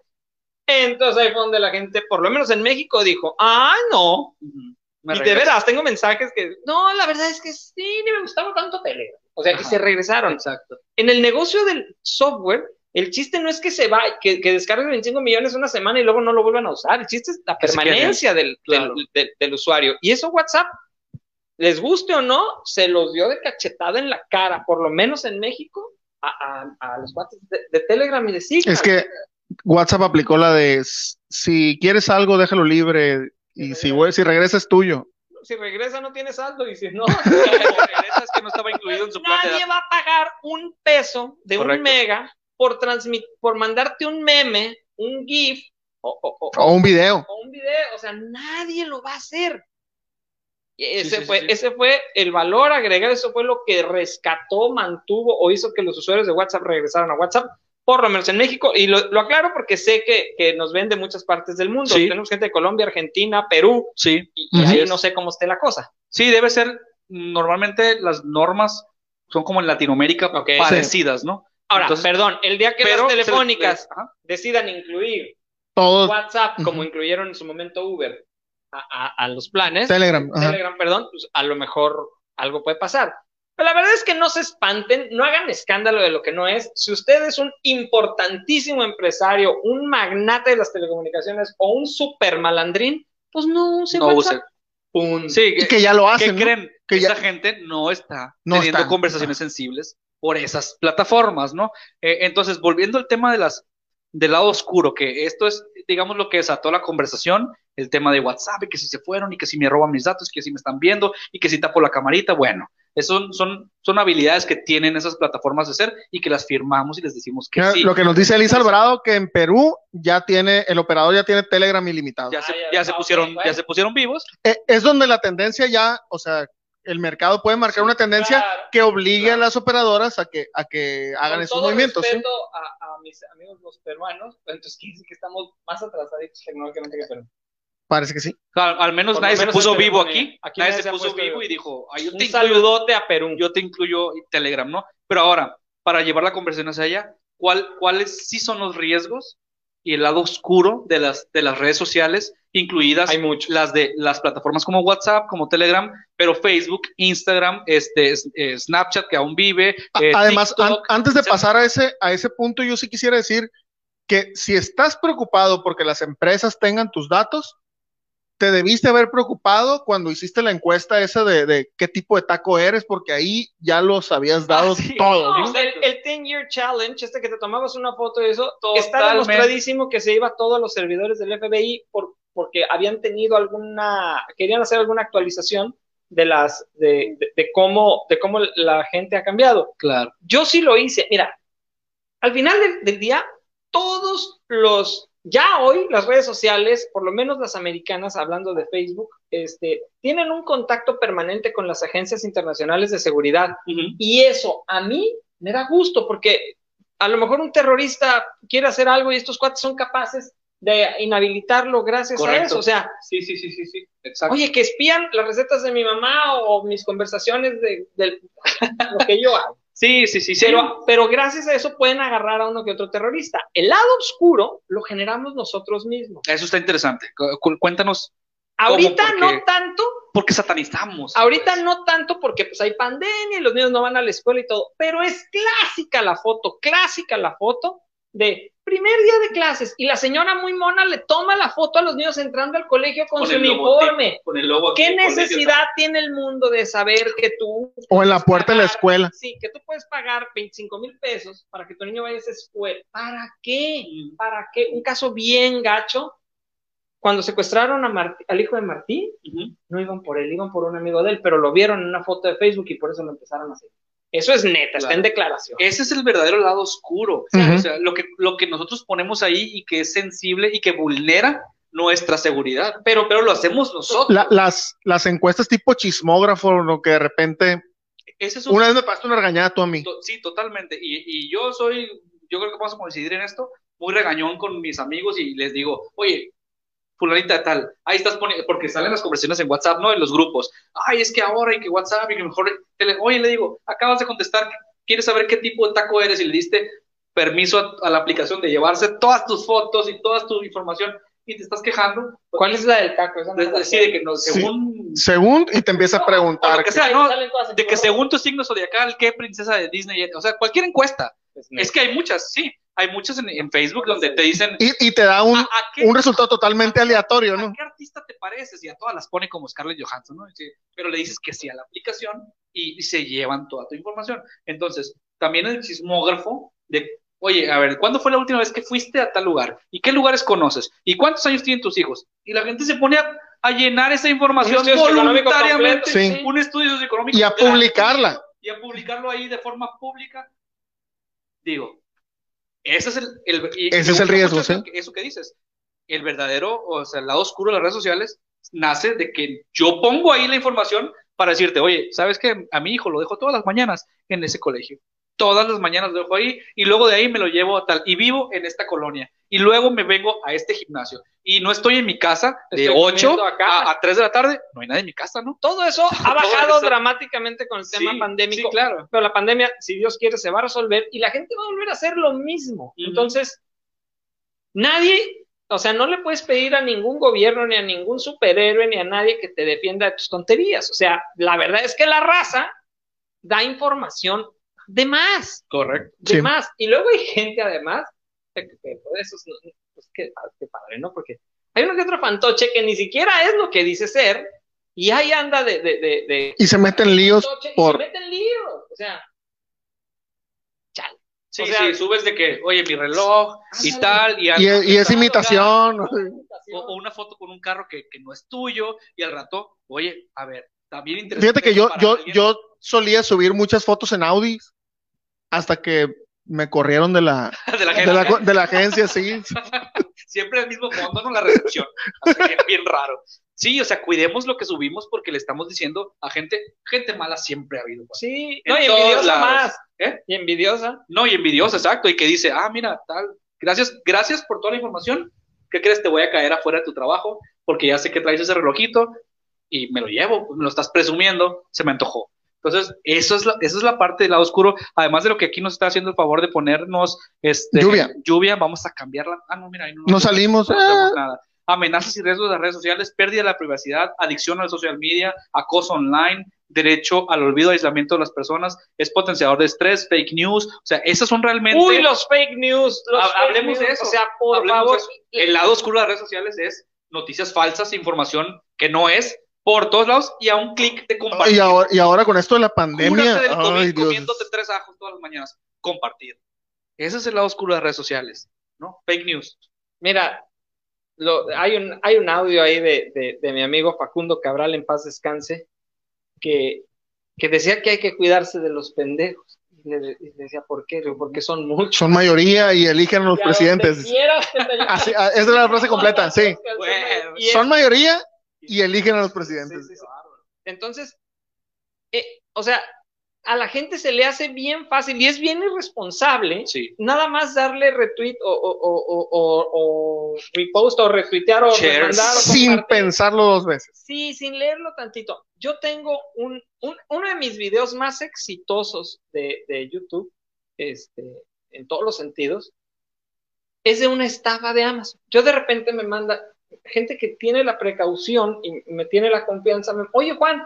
Entonces ahí fue donde la gente, por lo menos en México, dijo, ah, no. Y de veras, tengo mensajes que, no, la verdad es que sí, ni me gustaba tanto Telegram. O sea, y Ajá. se regresaron Exacto. en el negocio del software, el chiste no es que se va, que, que descargues 25 millones una semana y luego no lo vuelvan a usar. El chiste es la permanencia del, Claro. del, del- del usuario. Y eso WhatsApp, les guste o no, se los dio de cachetada en la cara, por lo menos en México, a, a- a los cuates de, de Telegram y de Signal. Es que WhatsApp aplicó la de si quieres algo, déjalo libre. Y si, vuel- si regresa es tuyo. Si regresa no tiene saldo y si no, [LAUGHS] Regresa, es que no estaba incluido en su plan nadie va a pagar un peso de un mega por transmit, por mandarte un meme, un GIF o- o- o- O un video. o un video, o sea, nadie lo va a hacer. Y Ese, Sí, sí, fue, sí. ese fue el valor agregado, eso fue lo que rescató, mantuvo o hizo que los usuarios de WhatsApp regresaran a WhatsApp, por lo menos en México. Y lo, lo aclaro porque sé que, que nos ven de muchas partes del mundo. Sí. Tenemos gente de Colombia, Argentina, Perú, Sí. y, ahí no sé cómo esté la cosa. Sí, debe ser. Normalmente las normas son como en Latinoamérica parecidas, ¿no? Ahora, Entonces, perdón, el día que las telefónicas decidan incluir Todo WhatsApp como incluyeron en su momento Uber a, a- a los planes, Telegram. ajá. Telegram, perdón, pues a lo mejor algo puede pasar. Pero la verdad es que no se espanten, no hagan escándalo de lo que no es. Si usted es un importantísimo empresario, un magnate de las telecomunicaciones o un super malandrín, pues no use No WhatsApp. use. Punto. Sí, Y que, que ya lo ¿qué hacen. ¿no? creen? Que Esa ya- gente no está No teniendo están. conversaciones sensibles por esas plataformas, ¿no? Eh, entonces, volviendo al tema de las del lado oscuro, que esto es, digamos, lo que desató la conversación, el tema de WhatsApp, y que si se fueron, y que si me roban mis datos, que si me están viendo, y que si tapo la camarita, bueno, son, son, son habilidades que tienen esas plataformas de ser y que las firmamos y les decimos que sí. Lo que nos dice Elisa Alvarado, que en Perú ya tiene, el operador ya tiene Telegram ilimitado. Ya se, Ah, ya, ya se ok, pusieron, ya se pusieron vivos. Eh, es donde la tendencia ya, o sea, el mercado puede marcar una tendencia Claro. que obligue claro. a las operadoras a que, a que hagan Con esos todo movimientos. ¿sí? respeto a, a mis amigos los peruanos, entonces quiere decir que estamos más atrasaditos tecnológicamente que Perú. Parece que sí. Al, al menos Por nadie se menos puso en vivo aquí. Aquí nadie nadie se se puso vivo y dijo, "Ay, yo te Un incluyo saludote a Perú. yo te incluyo Telegram, ¿no? Pero ahora, para llevar la conversación hacia allá, ¿cuál, ¿cuáles sí son los riesgos y el lado oscuro de las, de las redes sociales, incluidas Hay las de las plataformas como WhatsApp, como Telegram, pero Facebook, Instagram, este, eh, Snapchat, que aún vive. Eh, Además, an- TikTok, antes de etcétera. pasar a ese, a ese punto, yo sí quisiera decir que si estás preocupado porque las empresas tengan tus datos, te debiste haber preocupado cuando hiciste la encuesta esa de, de qué tipo de taco eres, porque ahí ya los habías dado Ah, sí. todos. No, ¿no? el, el 10 Year Challenge, este que te tomabas una foto de eso, está Totalmente. demostradísimo que se iba a todos los servidores del FBI por, porque habían tenido alguna, querían hacer alguna actualización de las, de, de- de cómo, de cómo la gente ha cambiado. Claro. Yo sí lo hice. Mira, al final del, del día, todos los, ya hoy las redes sociales, por lo menos las americanas, hablando de Facebook, este, tienen un contacto permanente con las agencias internacionales de seguridad. Y eso a mí me da gusto porque a lo mejor un terrorista quiere hacer algo y estos cuates son capaces de inhabilitarlo gracias a eso. O sea, Sí, sí, sí, sí, sí. Exacto. oye, que espían las recetas de mi mamá o mis conversaciones de, de [LAUGHS] lo que yo hago. Sí, sí, sí, sí. Pero, pero gracias a eso pueden agarrar a uno que otro terrorista. El lado oscuro lo generamos nosotros mismos. Eso está interesante. Cu- cu- Cuéntanos. Ahorita ¿Cómo? ¿Por no tanto porque satanizamos. Ahorita no tanto porque pues hay pandemia y los niños no van a la escuela y todo, pero es clásica la foto, clásica la foto de primer día de clases y la señora muy mona le toma la foto a los niños entrando al colegio con, su uniforme. Con el logo ¿Qué necesidad tiene el mundo de saber que tú... O en la puerta de la escuela. Sí, que tú puedes pagar 25 mil pesos para que tu niño vaya a esa escuela. ¿Para qué? Mm. ¿Para qué? Un caso bien gacho. Cuando secuestraron a Martí- al hijo de Martí, Ujú. no iban por él, iban por un amigo de él, pero lo vieron en una foto de Facebook y por eso lo empezaron a hacer. Eso es neta, está en declaración. Ese es el verdadero lado oscuro. O sea, lo que, lo que nosotros ponemos ahí y que es sensible y que vulnera nuestra seguridad. Pero, pero lo hacemos nosotros. La- las, las encuestas tipo chismógrafo, lo que de repente. Ese es un Una vez me pasaste una regañada tú a mí. To- Sí, totalmente. Y, y yo soy, yo creo que vamos a coincidir en esto, muy regañón con mis amigos y les digo, oye, fulanita de tal, ahí estás poniendo, porque salen las conversaciones en WhatsApp, ¿no? En los grupos. Ay, es que ahora y que WhatsApp y que mejor, tele- oye, le digo, acabas de contestar, ¿quieres saber qué tipo de taco eres? Y le diste permiso a, a la aplicación de llevarse todas tus fotos y toda tu información y te estás quejando. ¿Cuál es la del taco? Esa no De, me la de- sí, sé. de que no, Sí. según, Según, y te empieza a preguntar. lo que sea, ¿no? De que según tu signo zodiacal, ¿qué princesa de Disney? O sea, cualquier encuesta. Es que hay muchas, sí. Hay muchas en, en Facebook donde te dicen. y, y te da un, ¿a, a qué, un resultado totalmente aleatorio, a ¿no? qué artista te pareces? Y a todas las pone como Scarlett Johansson, ¿no? Sí, Pero le dices que sí a la aplicación y, y se llevan toda tu información. Entonces, también el chismógrafo de, oye, a ver, ¿cuándo fue la última vez que fuiste a tal lugar? ¿Y qué lugares conoces? ¿Y cuántos años tienen tus hijos? Y la gente se pone a, a llenar esa información Un estudio socioeconómico voluntariamente. sí. Un estudio socioeconómico. Y a publicarla. y a publicarlo ahí de forma pública, digo, ese es el, el- y- Ese es el riesgo, mucho sí. Eso, eso que dices, el verdadero, o sea, el lado oscuro de las redes sociales nace de que yo pongo ahí la información para decirte, oye, ¿sabes qué? A mi hijo lo dejo todas las mañanas en ese colegio. Todas las mañanas lo dejo ahí y luego de ahí me lo llevo a tal. Y vivo en esta colonia. Y luego me vengo a este gimnasio. Y no estoy en mi casa de Estoy 8 comiendo acá. a, a 3 de la tarde. No hay nadie en mi casa, ¿no? Todo eso [LAUGHS] ha bajado eso. dramáticamente con el tema Sí, pandémico. sí, claro. Pero la pandemia, si Dios quiere, se va a resolver y la gente va a volver a hacer lo mismo. Entonces, nadie, o sea, no le puedes pedir a ningún gobierno, ni a ningún superhéroe, ni a nadie que te defienda de tus tonterías. O sea, la verdad es que la raza da información de más, Correcto. de Sí. más. Y luego hay gente, además, que, que por eso es, pues, qué, qué padre, ¿no? Porque hay uno que otro fantoche que ni siquiera es lo que dice ser, y ahí anda de, de, de, de Y se meten líos fantoche y por. se mete en líos. O sea, chale. Sí, O sea- sí, subes de que, oye, mi reloj y Ándale. tal, y, Y, es- y es imitación. o, o una foto con un carro que, que no es tuyo, y al rato, oye, a ver, también interesante. Fíjate que yo, yo, alguien. yo solía subir muchas fotos en Audi hasta que me corrieron de la, [LAUGHS] de la de la, co- de la agencia, sí. [LAUGHS] siempre el mismo fondo, no la recepción. Así que bien raro. Sí, o sea, cuidemos lo que subimos porque le estamos diciendo a gente, gente mala siempre ha habido. pues. Sí, En no, y envidiosa lados. más. ¿Eh? Y envidiosa. No, y envidiosa, exacto, y que dice, ah, mira, tal, gracias, gracias por toda la información. ¿Qué crees? Te voy a caer afuera de tu trabajo porque ya sé que traes ese relojito y me lo llevo, me lo estás presumiendo, se me antojó. Entonces, eso es la, esa es la parte del lado oscuro. Además de lo que aquí nos está haciendo el favor de ponernos este, Lluvia. lluvia, vamos a cambiarla. Ah, no, mira, ahí no, No salimos. no ah, nada. Amenazas y riesgos de las redes sociales, pérdida de la privacidad, adicción al social media, acoso online, derecho al olvido, aislamiento de las personas, es potenciador de estrés, fake news. O sea, esas son realmente. Uy, los fake news. Los Ha- fake hablemos de eso. O sea, por Hablemos favor. El lado oscuro de las redes sociales es noticias falsas, información que no es, por todos lados y a un clic de compartir. Y ahora, y ahora con esto de la pandemia. Del COVID Ay, Dios. comiéndote tres ajos todas las mañanas. Compartir. Ese es el lado oscuro de las redes sociales, ¿no? Fake news. Mira, lo- hay, un, hay un audio ahí de, de, de mi amigo Facundo Cabral, en paz descanse, que, que decía que hay que cuidarse de los pendejos. Y le, y le decía, ¿por qué? Porque son muchos. Son mayoría y eligen a los Y a donde presidentes. [LAUGHS] Así, ah, esa es la frase completa, sí. Bueno, Son mayoría y eligen a los presidentes. Sí, sí, sí. Entonces, eh, o sea, a la gente se le hace bien fácil y es bien irresponsable Sí. nada más darle retweet o, o, o, o, repost o retuitear o mandar Sin pensarlo dos veces. Sí, sin leerlo tantito. Yo tengo un, un- uno de mis videos más exitosos de, de YouTube, este, en todos los sentidos, es de una estafa de Amazon. Yo de repente me manda, gente que tiene la precaución y me tiene la confianza, me, oye Juan,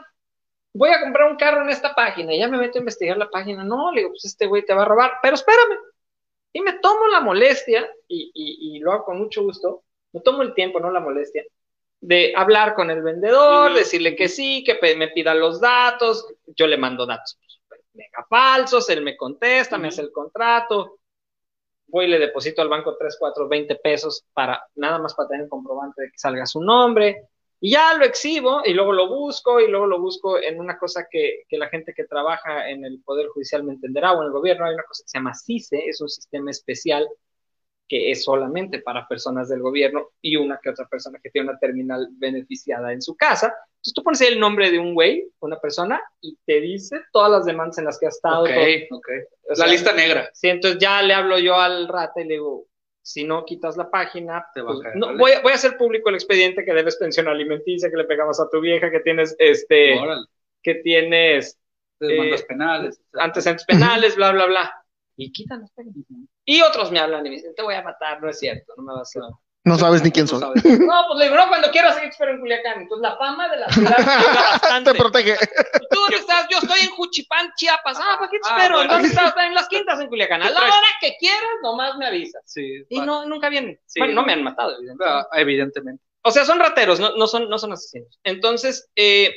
voy a comprar un carro en esta página, y ya me meto a investigar la página, no, le digo, pues este güey te va a robar, pero espérame, y me tomo la molestia, y, y, y lo hago con mucho gusto, me tomo el tiempo, no la molestia, de hablar con el vendedor, decirle que sí, que me pida los datos, yo le mando datos mega falsos, él me contesta, me hace el contrato, voy y le deposito al banco 3, 4, 20 pesos para nada más para tener el comprobante de que salga su nombre, y ya lo exhibo y luego lo busco y luego lo busco en una cosa que, que, la gente que trabaja en el Poder Judicial me entenderá o en el gobierno, hay una cosa que se llama CICE, es un sistema especial que es solamente para personas del gobierno y una que otra persona que tiene una terminal beneficiada en su casa. Entonces tú pones ahí el nombre de un güey, una persona, y te dice todas las demandas en las que ha estado. Ok, ok. la lista negra. Sí, entonces ya le hablo yo al rata y le digo, si no quitas la página, te pues, no, voy, voy, a hacer público el expediente que debes pensión alimenticia, que le pegabas a tu vieja, que tienes este, que tienes demandas eh, penales, antecedentes penales, bla, bla, bla. Y quitan las páginas. Y otros me hablan y me dicen, te voy a matar, no es cierto, no me vas a... No sabes ni quién soy. No, pues le digo, no, cuando quieras seguir espero en Culiacán. Entonces la fama de la ciudad [LAUGHS] bastante. Te protege. ¿Tú dónde estás? Yo estoy en Juchipán, Chiapas. Ah, ¿para qué te ah, espero? ¿Dónde estás? En las quintas en Culiacán. A la hora que quieras, nomás me avisas. Sí. Y no, nunca vienen. bueno, no me han matado, evidentemente. Ah, evidentemente. O sea, son rateros, no, no, son, no son asesinos. Entonces, eh,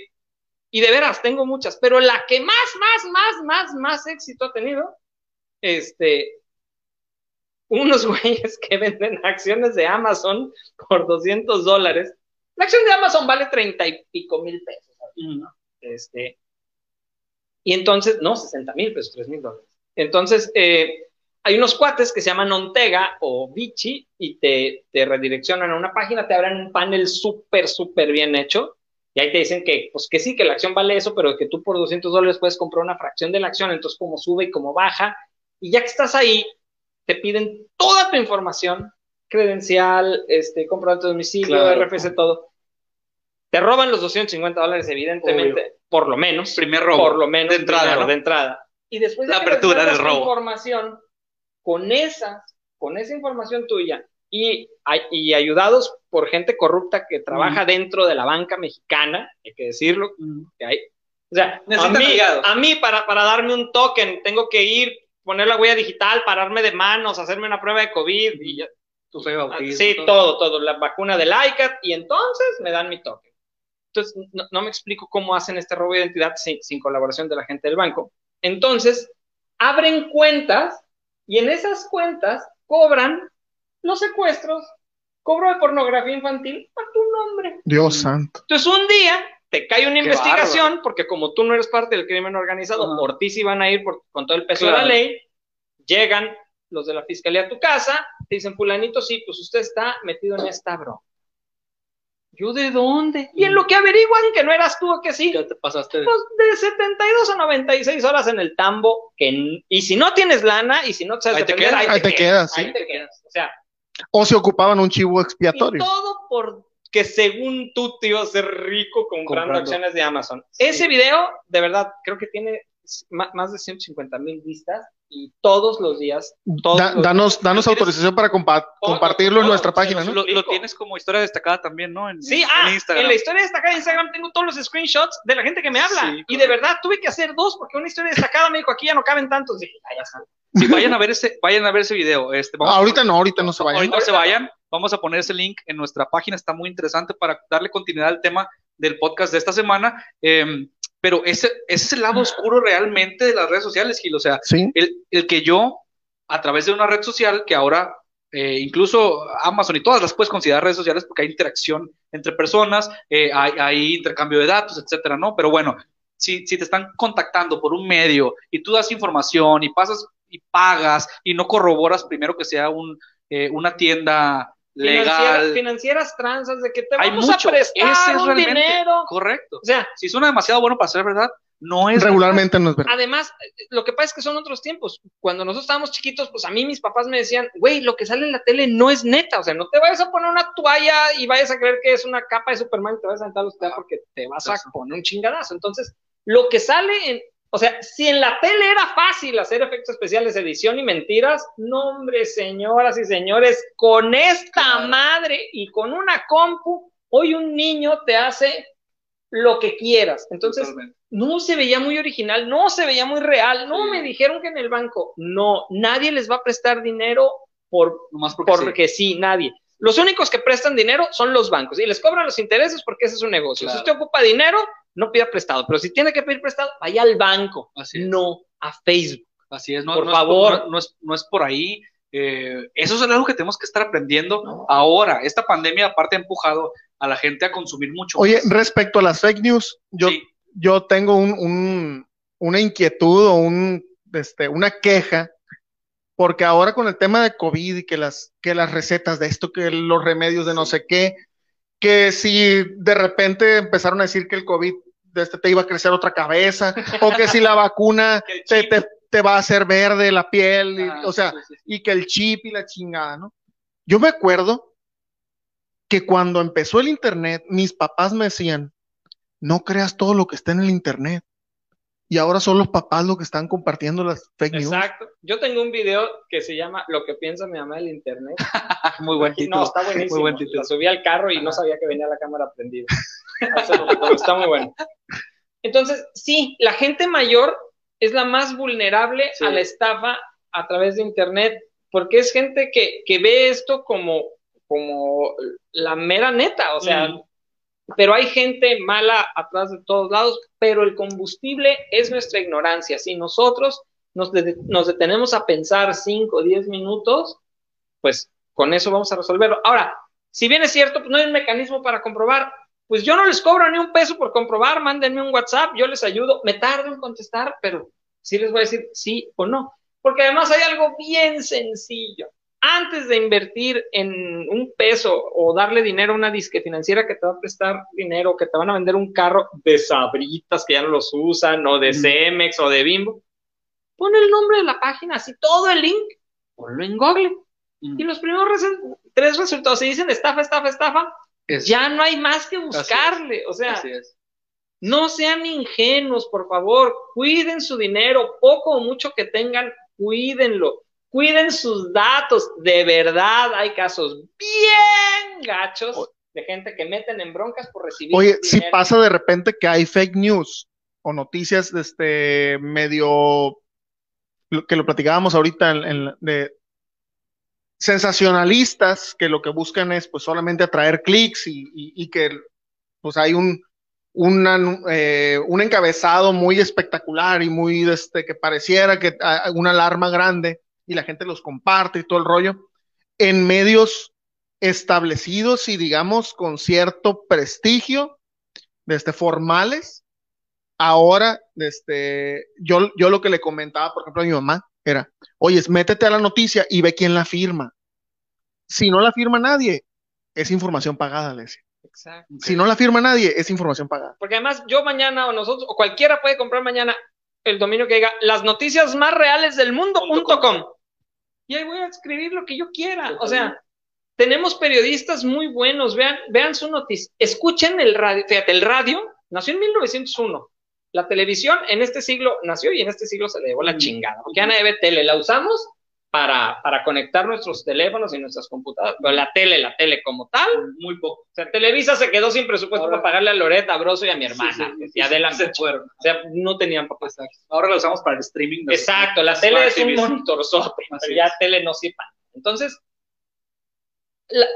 y de veras, tengo muchas, pero la que más, más, más, más, más éxito ha tenido, este, unos [LAUGHS] güeyes que venden acciones de Amazon por 200 dólares. La acción de Amazon vale 30 y pico mil pesos. Este, y entonces, no, 60 mil pesos, 3 mil dólares. Entonces, eh, hay unos cuates que se llaman Ontega o Vichy y te, te redireccionan a una página, te abren un panel súper, súper bien hecho. Y ahí te dicen que, pues que sí, que la acción vale eso, pero que tú por 200 dólares puedes comprar una fracción de la acción, entonces como sube y como baja. Y ya que estás ahí, te piden toda tu información, credencial, este, comprobante de domicilio, RFC, todo. Te roban los 250 dólares, evidentemente, por lo menos. Primer robo. Por lo menos. De entrada. De entrada. Y después de la apertura del robo. información, con esas, con esa información tuya y, y ayudados por gente corrupta que trabaja dentro de la banca mexicana, hay que decirlo, que hay. O sea, a mí, a mí, para, para darme un token tengo que ir poner la huella digital, pararme de manos, hacerme una prueba de COVID y ya. Tu ah, Sí, todo. todo, la vacuna del ICAT y entonces me dan mi toque. Entonces, no, me explico cómo hacen este robo de identidad sin, sin colaboración de la gente del banco. Entonces, abren cuentas y en esas cuentas cobran los secuestros, cobro de pornografía infantil a tu nombre. Dios santo. Entonces, un día te cae una investigación, porque como tú no eres parte del crimen organizado, por ti sí van a ir con todo el peso de la ley, llegan los de la fiscalía a tu casa, te dicen, fulanito, sí, pues usted está metido en esta bro. ¿Yo de dónde? Y en lo que averiguan que no eras tú o que sí. Ya te pasaste. Pues de 72 a 96 horas en el tambo, que, y si no tienes lana, y si no te sabes ahí te quedas, ahí, te, quedas, ahí te quedas. O sea. O se ocupaban un chivo expiatorio. Y todo por que según tú te ibas a ser rico comprando, acciones de Amazon. Ese video, de verdad, creo que tiene más de 150 mil vistas y todos los días. danos danos autorización para compartirlo en nuestra página, ¿no? Lo, tienes como historia destacada también, ¿no? En, sí, ah, en la historia destacada de Instagram tengo todos los screenshots de la gente que me habla. y de verdad tuve que hacer dos porque una historia destacada me dijo aquí ya no caben tantos. Dije, ya, Sí, vayan a ver ese, vayan a ver ese video. Este, ahorita no, ahorita no se vayan. Ahorita no se vayan. Vamos a poner ese link en nuestra página, está muy interesante para darle continuidad al tema del podcast de esta semana. Em, pero ese, ese, es el lado oscuro realmente de las redes sociales, Gil. O sea, el, el, que yo, a través de una red social, que ahora eh, incluso Amazon y todas las puedes considerar redes sociales porque hay interacción entre personas, eh, hay, hay, intercambio de datos, etcétera, ¿no? Pero bueno, si, si te están contactando por un medio y tú das información y pasas y pagas y no corroboras primero que sea un, eh, una tienda legal. financieras transas de que te vamos a prestar un dinero. Correcto. O sea, si suena demasiado bueno para ser verdad, no es regularmente no es verdad. Además, lo que pasa es que son otros tiempos. Cuando nosotros estábamos chiquitos, pues a mí mis papás me decían, güey, lo que sale en la tele no es neta. O sea, no te vayas a poner una toalla y vayas a creer que es una capa de Superman y te vas a sentar a porque te vas a poner un chingadazo. Entonces, lo que sale en, O sea, si en la tele era fácil hacer efectos especiales, edición y mentiras, no, hombre, señoras y señores, con esta madre y con una compu, hoy un niño te hace lo que quieras. Entonces, Totalmente. no se veía muy original, no se veía muy real, no Sí. me dijeron que en el banco, no, nadie les va a prestar dinero por Nomás porque, sí. porque sí. nadie. Los únicos que prestan dinero son los bancos y les cobran los intereses porque ese es su negocio. Claro. Si usted ocupa dinero, no pida prestado, pero si tiene que pedir prestado, vaya al banco, Así no a Facebook. Así es, no, Por no es favor. no, no es, no es por ahí. eh, eso es algo que tenemos que estar aprendiendo No. ahora. Esta pandemia aparte ha empujado a la gente a consumir mucho. Oye, más. respecto a las fake news, yo, Sí, yo tengo un, un- una inquietud o un, este, una queja, porque ahora con el tema de COVID y que las, que las recetas de esto, que los remedios de no sé qué, que si de repente empezaron a decir que el COVID de este te iba a crecer otra cabeza, o que si la vacuna [LAUGHS] te, te, te va a hacer verde la piel, y- ah, o sea, sí, sí, sí. y que el chip y la chingada, ¿no? Yo me acuerdo que cuando empezó el internet, mis papás me decían, no creas todo lo que está en el internet. Y ahora son los papás los que están compartiendo las fake news. Exacto. Yo tengo un video que se llama Lo que piensa mi mamá del internet. [LAUGHS] muy buen título. No, está buenísimo. Muy buen título. La subí al carro y no sabía que venía la cámara prendida. [LAUGHS] Está muy bueno. Entonces, sí, la gente mayor es la más vulnerable Sí. a la estafa a través de Internet, porque es gente que, que ve esto como, como la mera neta, o sea, Mm. Pero hay gente mala atrás de todos lados, pero el combustible es nuestra ignorancia. Si nosotros nos, de- nos detenemos a pensar 5 o 10 minutos, pues con eso vamos a resolverlo. Ahora, si bien es cierto, pues no hay un mecanismo para comprobar, pues yo no les cobro ni un peso por comprobar, mándenme un WhatsApp, yo les ayudo, me tardo en contestar, pero sí les voy a decir sí o no. Porque además hay algo bien sencillo. Antes de invertir en un peso o darle dinero a una disque financiera que te va a prestar dinero, que te van a vender un carro de sabritas que ya no los usan, o de. Cemex o de Bimbo, pon el nombre de la página, así todo el link, ponlo en Google. Mm. Y los primeros resu- tres resultados, si dicen estafa, estafa, estafa, Es- ya no hay más que buscarle. O sea, no sean ingenuos, por favor, cuiden su dinero, poco o mucho que tengan, cuídenlo, cuiden sus datos. De verdad, hay casos bien gachos de gente que meten en broncas por recibir Oye, si pasa de repente que hay fake news o noticias de este medio que lo platicábamos ahorita en- en la- de sensacionalistas que lo que buscan es pues solamente atraer clics y, y- y que pues hay un una, eh, un encabezado muy espectacular y muy este que pareciera que hay una alarma grande y la gente los comparte y todo el rollo en medios establecidos y digamos con cierto prestigio desde formales ahora este yo yo lo que le comentaba por ejemplo a mi mamá era oye métete a la noticia y ve quién la firma si no la firma nadie es información pagada le decía Exacto. si no la firma nadie es información pagada Porque además yo mañana o nosotros o cualquiera puede comprar mañana el dominio que diga las noticias más reales del mundo.com. Y ahí voy a escribir lo que yo quiera. O sea, tenemos periodistas muy buenos. Vean, vean su noticia. Escuchen el radio. Fíjate, el radio nació en 1901. La televisión en este siglo nació y en este siglo se le llevó la chingada. Porque ya nadie ve tele. La usamos para, para conectar nuestros teléfonos y nuestras computadoras. Pero la tele, la tele como tal, Muy poco. o sea, Televisa se quedó sin presupuesto Ahora- para pagarle a Loreta, a Broso y a mi hermana. Sí, sí, sí, y adelante. Se fueron. O sea, no tenían. Exacto. Ahora lo usamos para el streaming. de- Exacto, la tele es un monitorzote, pero ya tele no sirve. Entonces, la-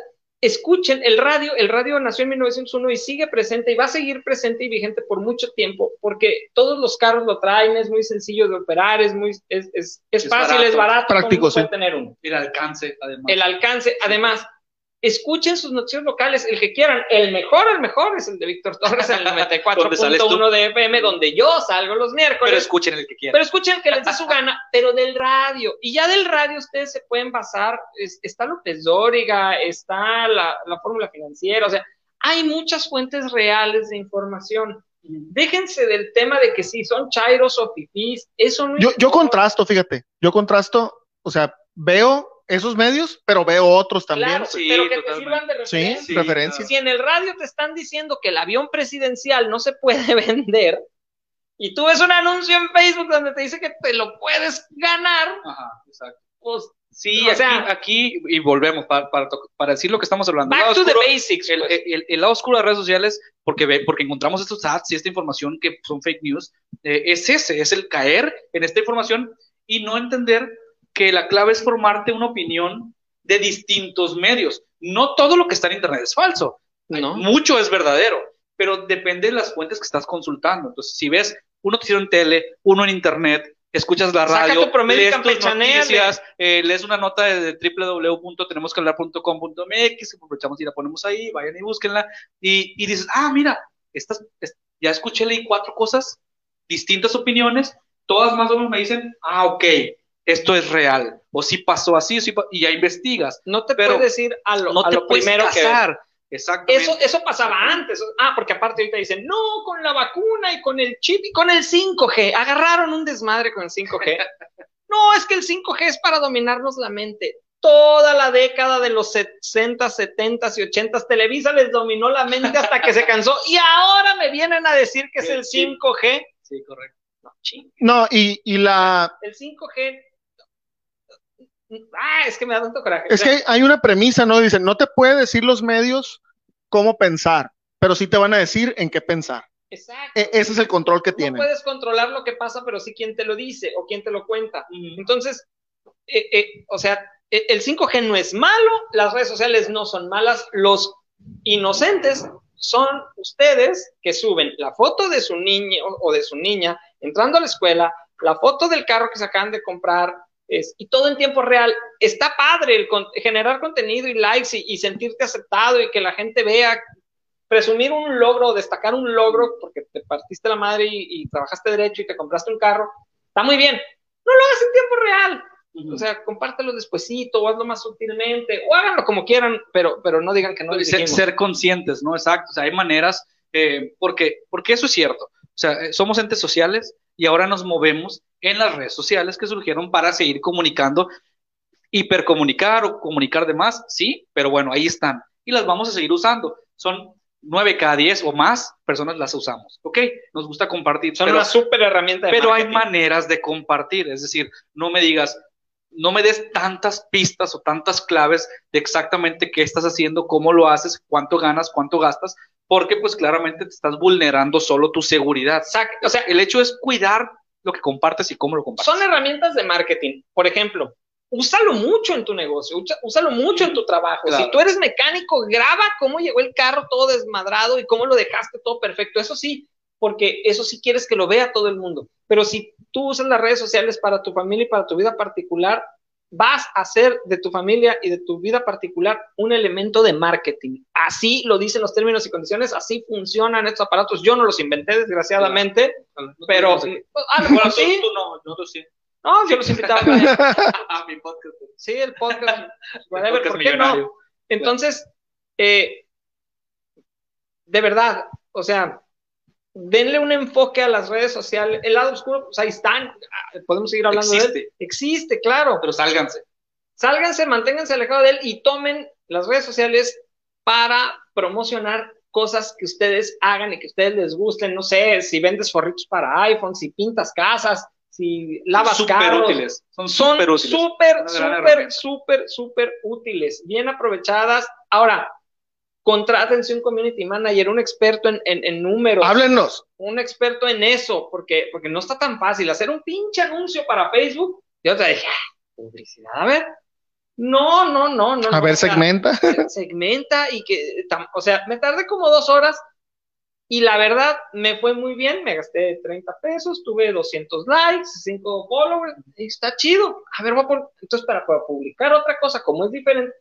escuchen el radio, el radio nació en 1901 y sigue presente y va a seguir presente y vigente por mucho tiempo, porque todos los carros lo traen, es muy sencillo de operar, es muy, es, es, es Es fácil, barato. es barato, Práctico, sí. tener uno. El alcance, además. El alcance, además, escuchen sus noticias locales, el que quieran. El mejor, el mejor es el de Víctor Torres en el [LAUGHS] tú. 94.1 de FM, donde yo salgo los miércoles. Pero escuchen el que quieran. Pero escuchen que les dé su gana, [LAUGHS] pero del radio. Y ya del radio ustedes se pueden basar. es- está López Dóriga, está la, la fórmula financiera, o sea, hay muchas fuentes reales de información. Déjense del tema de que si son chairos o fifís, eso no yo, yo contrasto fíjate yo contrasto o sea veo esos medios pero veo otros también Claro, Sí, pero que te totalmente. sirvan de sí, referencia. Sí, referencia Si en el radio te están diciendo que el avión presidencial no se puede [LAUGHS] vender, y tú ves un anuncio en Facebook donde te dice que te lo puedes ganar, Ajá, exacto. pues Sí, O aquí, sea- aquí, y volvemos para, para, para decir lo que estamos hablando. El back lado to the basics. el, pues. el- el lado oscuro de las redes sociales, porque, ve, porque encontramos estos ads y esta información que son fake news, eh, es ese, es el caer en esta información y no entender que la clave es formarte una opinión de distintos medios. No todo lo que está en Internet es falso, ¿no? mucho es verdadero, pero depende de las fuentes que estás consultando. Entonces, si ves un noticiero en tele, uno en Internet, escuchas la Saca radio, tu promedio lees tus noticias, eh, lees una nota de, www.tenemosquehablar.com.mx, aprovechamos y la ponemos ahí, vayan y búsquenla, y, y dices, ah, mira, estas, es- ya escuché, leí cuatro cosas, distintas opiniones, todas más o menos me dicen, ah, ok, esto es real, o si pasó así, o sí pa- y ya investigas. No te pero puedes ir a lo, No a te lo puedes primero que casar. Exactamente. Eso, eso pasaba antes. Ah, porque aparte ahorita dicen, no, con la vacuna y con el chip y con el 5G. Agarraron un desmadre con el 5G. [LAUGHS] No, es que el 5G es para dominarnos la mente. Toda la década de los 60, 70 y 80 Televisa les dominó la mente hasta que se [LAUGHS] cansó y ahora me vienen a decir que es el 5G. Sí, correcto. No. No, y, y la, El 5G. Ah, es que me da tanto coraje. es que hay una premisa, ¿no? Dicen, no te puede decir los medios cómo pensar, pero sí te van a decir en qué pensar. Exacto. E- ese es el control que no tienen. puedes controlar lo que pasa, pero sí quién te lo dice o quién te lo cuenta. Entonces, eh, eh, o sea, eh, el 5G no es malo, las redes sociales no son malas, los inocentes son ustedes que suben la foto de su niño o de su niña entrando a la escuela, la foto del carro que se acaban de comprar, es- y todo en tiempo real. Está padre el con- generar contenido y likes y, y sentirte aceptado y que la gente vea, presumir un logro, destacar un logro porque te partiste la madre y, y trabajaste derecho y te compraste un carro, está muy bien. No lo hagas en tiempo real. Ujú. O sea, compártelo despuesito o hazlo más sutilmente o háganlo como quieran, pero, pero no digan que no les ser, ser conscientes, ¿no? Exacto. O sea, hay maneras, eh, porque, porque eso es cierto. O sea, eh, somos entes sociales y ahora nos movemos en las redes sociales que surgieron para seguir comunicando, hipercomunicar o comunicar de más, sí, pero bueno, ahí están. Y las vamos a seguir usando. Son nueve cada diez o más personas las usamos, ¿ok? Nos gusta compartir. Son pero- una súper herramienta de pero hay maneras de compartir, es decir, no me digas, no me des tantas pistas o tantas claves de exactamente qué estás haciendo, cómo lo haces, cuánto ganas, cuánto gastas, porque pues claramente te estás vulnerando solo tu seguridad. O sea, El hecho es cuidar lo que compartes y cómo lo compartes. son herramientas de marketing. Por ejemplo, úsalo mucho en tu negocio, úsalo mucho en tu trabajo. Claro. Si tú eres mecánico, graba cómo llegó el carro todo desmadrado y cómo lo dejaste todo perfecto. Eso sí, porque eso sí quieres que lo vea todo el mundo. Pero si tú usas las redes sociales para tu familia y para tu vida particular, vas a hacer de tu familia y de tu vida particular un elemento de marketing. Así lo dicen los términos y condiciones, así funcionan estos aparatos. Yo no los inventé, desgraciadamente, pero... Ah, Bueno, bueno, tú, sí. tú no, nosotros sí. No, yo los invitaba. [LAUGHS] Ah, mi [LAUGHS] podcast. Sí, el podcast. [LAUGHS] Whatever, podcast ¿por qué no? millonario. Entonces, eh, de verdad, o sea, denle un enfoque a las redes sociales. El lado oscuro, pues ahí están. Ah, Podemos seguir hablando de él. Existe, Existe, claro. pero sálganse. Sálganse, manténganse alejados de él y tomen las redes sociales para promocionar cosas que ustedes hagan y que a ustedes les gusten. No sé, si vendes forritos para iPhone, si pintas casas, si lavas Súper carros. útiles. Son Son súper útiles. súper, gran súper, herramienta. súper, súper útiles, bien aprovechadas. Ahora, contrátense un community manager, un experto en, en- en números, Háblennos. un experto en eso, porque, porque no está tan fácil hacer un pinche anuncio para Facebook. Yo te dije, "Ah, publicidad, a ver. No, no, no, no. A no, ver, o sea, segmenta. [LAUGHS] segmenta y que, tam- o sea, me tardé como dos horas y la verdad me fue muy bien, me gasté 30 pesos, tuve 200 likes, 5 followers, y está chido. A ver, voy a pon- entonces para, para publicar otra cosa, como es diferente,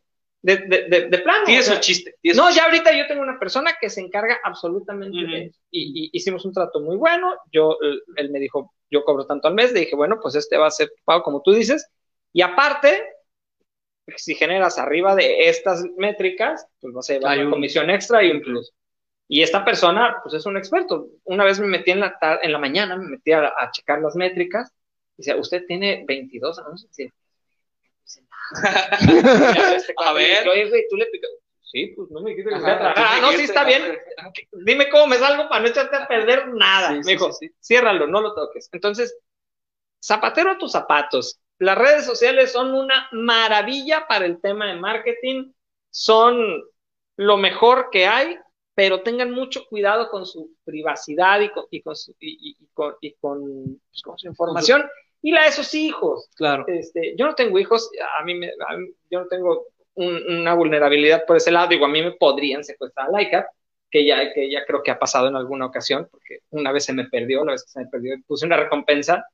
de, de, de, de plano. Tienes o sea, el chiste. tienes no, ya ahorita yo tengo una persona que se encarga absolutamente Ujú. de eso. Y, y hicimos un trato muy bueno. Yo, él, me dijo, yo cobro tanto al mes. Le dije, bueno, pues este va a ser pago como tú dices. Y aparte, si generas arriba de estas métricas, pues vas a llevar Hay una un- comisión extra y un plus. Y esta persona, pues es un experto. Una vez me metí en la, en la mañana, me metí a, a checar las métricas. Dice, usted tiene 22 anuncios. A [LAUGHS] ver. Oye, güey, tú le picas. Sí, pues no me dijiste que me a tragar. Ah, no, sí, está bien. Dime cómo me salgo para no echarte a perder nada. Sí, me sí, dijo, sí, ciérralo, no lo toques. Entonces, zapatero a tus zapatos. Las redes sociales son una maravilla para el tema de marketing. Son lo mejor que hay, pero tengan mucho cuidado con su privacidad y con, y con, su, y, y- y con, y con, pues, con su información y la de sus hijos. Claro. Este, yo no tengo hijos, a mí, me, a mí- yo no tengo un- una vulnerabilidad por ese lado. Digo, a mí me podrían secuestrar a Laika, que ya, que ya creo que ha pasado en alguna ocasión, porque una vez se me perdió, la vez que se me perdió, puse una recompensa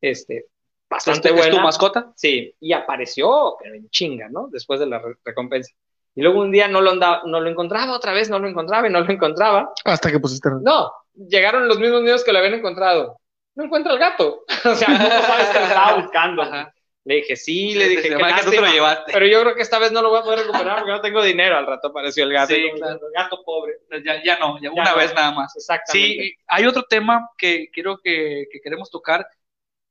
este, bastante ¿Es tu- es buena. tu mascota? Sí, y apareció, pero en chinga, ¿no? Después de la re- recompensa. Y luego un día no lo, andaba, no lo encontraba, otra vez no lo encontraba y no lo encontraba. Hasta que pusiste. No, llegaron los mismos niños que lo habían encontrado. No encuentra el gato. [LAUGHS] o sea, no sabes que lo estaba buscando. Ajá. Le dije, sí, le dije, que te lo llevaste. Pero yo creo que esta vez no lo voy a poder recuperar porque no tengo dinero. Al rato apareció el gato. Sí, claro. el gato pobre. Ya, ya no, ya Ya una no. vez nada más. Exactamente. Sí, hay otro tema que quiero que, que queremos tocar,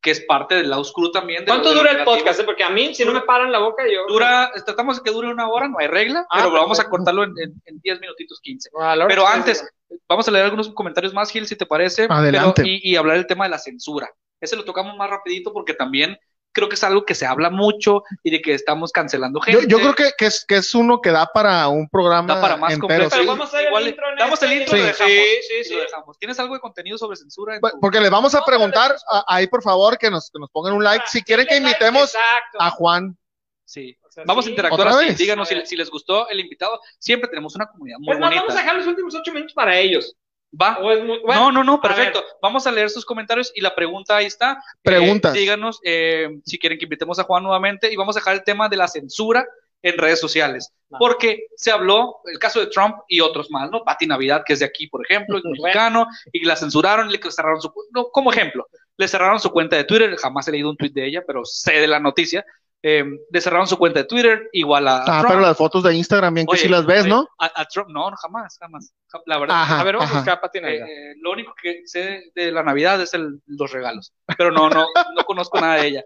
que es parte del lado oscuro también. de ¿Cuánto lo- de lo dura el negativo. podcast? eh? Porque a mí, si no me paran la boca, yo. Dura, tratamos de que dure una hora, no hay regla, Ah, pero vamos a cortarlo en, en, en 10 minutitos 15. Ah, a la hora Pero antes, vamos a leer algunos comentarios más, Gil, si te parece. Adelante. Pero- y, y hablar del tema de la censura. Ese lo tocamos más rapidito porque también creo que es algo que se habla mucho y de que estamos cancelando gente. yo creo que, que, es, que es uno que da para un programa Da para más entero. completo. Pero sí. vamos a hacer Igual el intro. en damos este el intro y lo dejamos. Sí, sí, Y sí. lo dejamos. ¿Tienes algo de contenido sobre censura? en Por- tu- Porque les vamos a No, preguntar a- ahí, por favor, que nos, que nos pongan un like. Si quieren que like, invitemos a Juan. Sí. O sea, Vamos a interactuar ¿Otra así. vez? Díganos A si, les gustó el invitado. Siempre tenemos una comunidad muy Es más, bonita. vamos a dejar los últimos ocho minutos para ellos. Va. Muy- bueno, no, no, no, a perfecto. Vamos a leer sus comentarios y la pregunta ahí está. Eh, Preguntas. díganos eh, si quieren que invitemos a Juan nuevamente y vamos a dejar el tema de la censura en redes sociales. Ah. Porque se habló el caso de Trump y otros más, ¿no? Pati Navidad, que es de aquí, por ejemplo, es [LAUGHS] mexicano, y la censuraron, le cerraron su no, como ejemplo, le cerraron su cuenta de Twitter, jamás he leído un tweet de ella, pero sé de la noticia. Eh, le cerraron su cuenta de Twitter, igual a, Ah, Trump. pero las fotos de Instagram, bien que Oye, sí las ves, oye, ¿no? A, a Trump, no, jamás, jamás. Ja- La verdad, Ajá, a ver, vamos a buscar a Pati eh, Navidad. eh, lo único que sé de la Navidad es el- los regalos, pero no, no, no conozco nada de ella.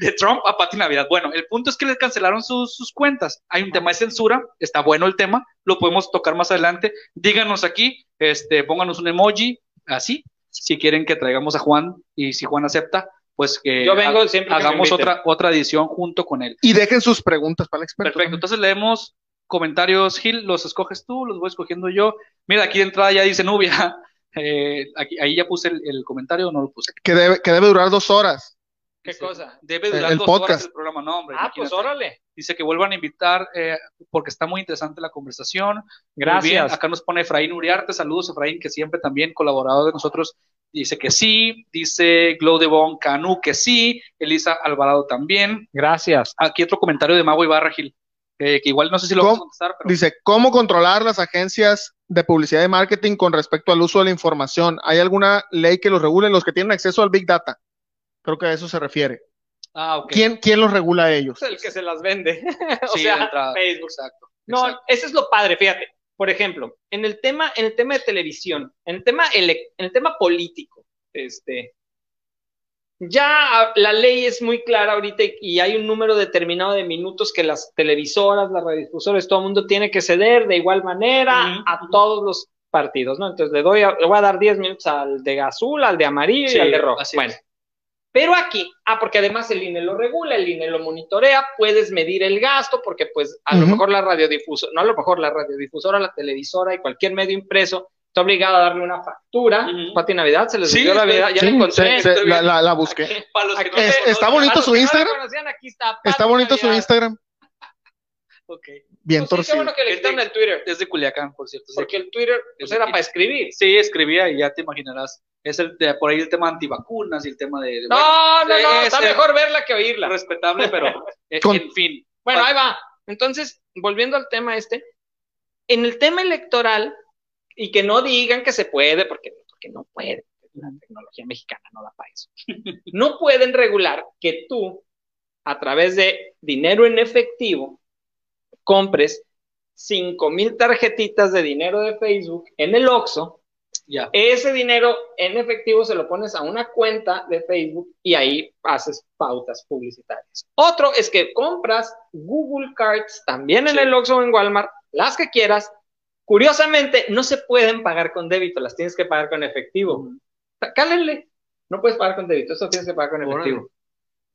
De Trump a Pati Navidad. Bueno, el punto es que le cancelaron sus, sus cuentas. Hay un tema de censura, está bueno el tema, lo podemos tocar más adelante. Díganos aquí, este, pónganos un emoji, así, si quieren que traigamos a Juan y si Juan acepta, pues que Yo vengo ha- siempre que hagamos otra, otra edición junto con él. Y dejen sus preguntas para el experto. Perfecto, entonces leemos comentarios, Gil, los escoges tú, los voy escogiendo yo. Mira, aquí de entrada ya dice Nubia, [LAUGHS] eh, aquí, ahí ya puse el, el comentario, no lo puse. Que debe, que debe durar dos horas. ¿Qué Dice, cosa? Debe durar El dos horas podcast. el programa, no, hombre. Ah, pues órale. Dice que vuelvan a invitar eh, porque está muy interesante la conversación. Gracias. bien, Acá nos pone Efraín Uriarte, saludos Efraín, que siempre también colaborador de nosotros. Dice que sí, dice Glow de Bon Canu que sí, Elisa Alvarado también. Gracias. Aquí otro comentario de Mago Ibarra Gil, eh, que igual no sé si lo vamos a contestar, pero Dice, ¿cómo controlar las agencias de publicidad y marketing con respecto al uso de la información? ¿Hay alguna ley que los regule? Los que tienen acceso al Big Data. Creo que a eso se refiere. Ah, ok. ¿Quién, quién los regula a ellos? Es el que se las vende. [LAUGHS] o Sí, sea. Facebook. Exacto. No, exacto. ese es lo padre, fíjate. Por ejemplo, en el tema, en el tema de televisión, en el tema, ele- en el tema político, este, ya la ley es muy clara ahorita y- hay un número determinado de minutos que las televisoras, las radiodifusores, todo el mundo tiene que ceder de igual manera a todos los partidos, ¿no? Entonces le doy, a- le voy a dar 10 minutos al de azul, al de amarillo Sí, y al de rojo. Bueno, es. Pero aquí, ah, porque además el INE lo regula, el INE lo monitorea, puedes medir el gasto, porque pues a lo mejor la radiodifusora, no a lo mejor la radiodifusora, la televisora y cualquier medio impreso está obligado a darle una factura. Ujú. Pati Navidad, se les Sí, dio la Navidad, ya Sí, la encontré. se- se- estoy la, bien. la- la busqué. Para los que Aquí no Es- se- está bonito su Instagram. conocían, aquí está. Bonito su. Instagram. Ok. Bien Pues sí, qué torcido. bueno que le Es quitaron de- el Twitter, Es de Culiacán, por cierto. sí. porque el Twitter pues, Es de era para escribir. Sí, escribía y ya te imaginarás. Es el de, por ahí el tema antivacunas y el tema de. de- No, bueno, no, no, es- está es mejor verla que oírla. respetable, pero [LAUGHS] eh, Con- en fin. Bueno, ahí va. Entonces, volviendo al tema este, en el tema electoral, y que no digan que se puede, porque, porque no puede, la tecnología mexicana no da para eso. [LAUGHS] No pueden regular que tú, a través de dinero en efectivo, compres cinco mil tarjetitas de dinero de Facebook en el Oxxo, Ya. ese dinero en efectivo se lo pones a una cuenta de Facebook y ahí haces pautas publicitarias. Otro es que compras Google Cards también en Sí. el Oxxo o en Walmart las que quieras. Curiosamente, no se pueden pagar con débito, las tienes que pagar con efectivo. Cálenle, no puedes pagar con débito, eso tienes que pagar con efectivo.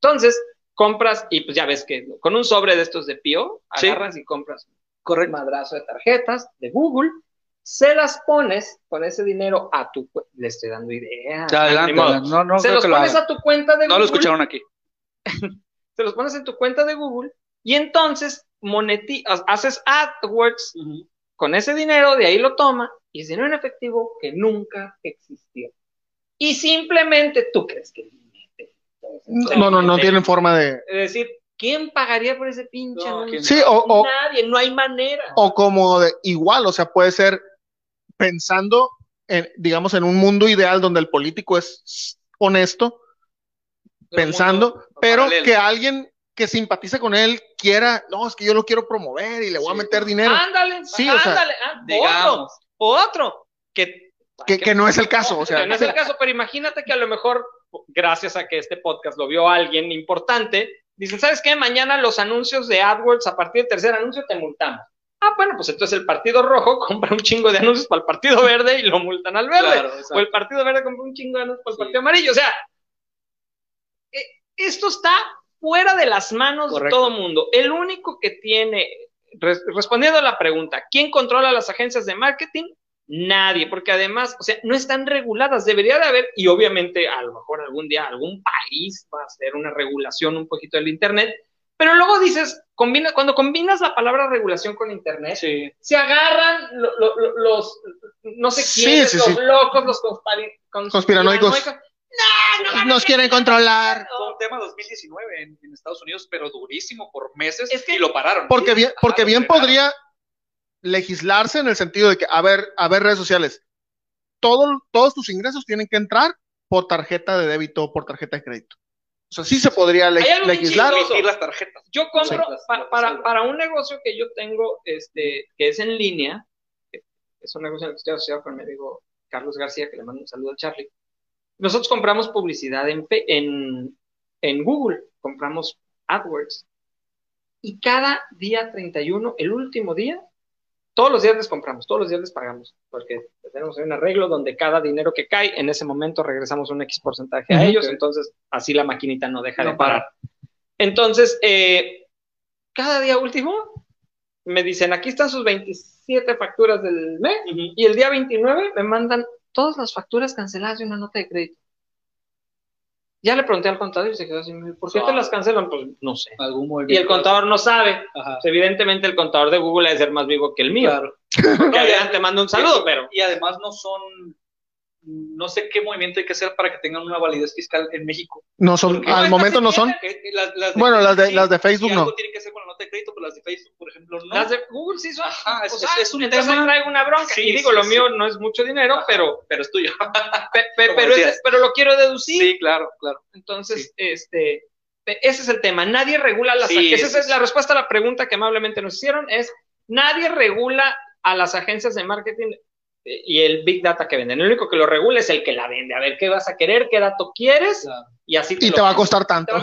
Entonces, compras y pues ya ves que con un sobre de estos de Pío, agarras y compras un madrazo de tarjetas de Google, se las pones con ese dinero a tu le estoy dando ideas. adelante, no, no, se los pones a tu cuenta de Google. No lo escucharon aquí. [LAUGHS] se los pones en tu cuenta de Google y entonces monetizas, haces AdWords con ese dinero, de ahí lo toma y es dinero en efectivo que nunca existió. Y simplemente tú crees que no, no, no tienen forma de. Es decir, ¿quién pagaría por ese pinche Sí, o, Nadie, no hay manera. O como de, igual, o sea, puede ser pensando, en, digamos, en un mundo ideal donde el político es honesto, pensando, pero que alguien que simpatiza con él quiera, no, es que yo lo quiero promover y le voy a meter dinero. Ándale, sí, ándale, ah, digamos. Otro, otro, que, que, no es el caso, o sea. no es el [LAUGHS] caso, pero imagínate que a lo mejor, gracias a que este podcast lo vio alguien importante, dicen, ¿sabes qué? Mañana los anuncios de AdWords, a partir del tercer anuncio, te multamos. Ah, bueno, pues entonces el Partido Rojo [LAUGHS] compra un chingo de anuncios para el Partido Verde y lo multan al verde. o el Partido Verde compra un chingo de anuncios para el Partido Amarillo. O sea, eh, esto está fuera de las manos de todo el mundo. El único que tiene, respondiendo a la pregunta, ¿quién controla las agencias de marketing? Nadie, porque además, o sea, no están reguladas, debería de haber, y obviamente a lo mejor algún día algún país va a hacer una regulación un poquito del Internet, pero luego dices, combina, cuando combinas la palabra regulación con Internet, se agarran los, no sé quiénes, los locos, los conspiranoicos. Nos quieren controlar. Fue un tema 2019 en, Estados Unidos, pero durísimo por meses y lo pararon. Porque bien, porque bien podría legislarse en el sentido de que, a ver, a ver, redes sociales, todo, todos tus ingresos tienen que entrar por tarjeta de débito o por tarjeta de crédito. O sea, sí se podría legislar. las tarjetas. Yo compro para, para, un negocio que yo tengo, este, que es en línea, es un negocio en el que estoy asociado con mi amigo Carlos García, que le mando un saludo a Charlie. Nosotros compramos publicidad en, en, en Google, compramos AdWords. Y cada día 31, el último día, todos los días les compramos, todos los días les pagamos, porque tenemos un arreglo donde cada dinero que cae, en ese momento regresamos un X porcentaje a ellos, entonces así la maquinita no deja de parar. Entonces, eh, cada día último me dicen, aquí están sus 27 facturas del mes, y el día 29 me mandan todas las facturas canceladas de una nota de crédito. Ya le pregunté al contador y se quedó así, ¿por qué te las cancelan? Pues no sé. y el contador no sabe. Pues, evidentemente el contador de Google debe ser más vivo que el mío. Claro. Que [LAUGHS] te mando un saludo, pero... Y además no son no sé qué movimiento hay que hacer para que tengan una validez fiscal en México. No son, al momento no son. bueno, las de, las de Facebook no. tienen que ser con la nota de crédito, pero las de Facebook, por ejemplo, no. Las de Google sí son. Ajá, es, es, un entonces tema. traigo una bronca. y digo, lo mío no es mucho dinero, pero. Pero es tuyo. [LAUGHS] pero, pero lo quiero deducir. Sí, claro, claro. Entonces, este. Ese es el tema. Nadie regula las agencias. Esa es la respuesta a la pregunta que amablemente nos hicieron: es nadie regula a las agencias de marketing y el Big Data que venden. El único que lo regula es el que la vende. A ver qué vas a querer, qué dato quieres, y así te, y te va a costar tanto.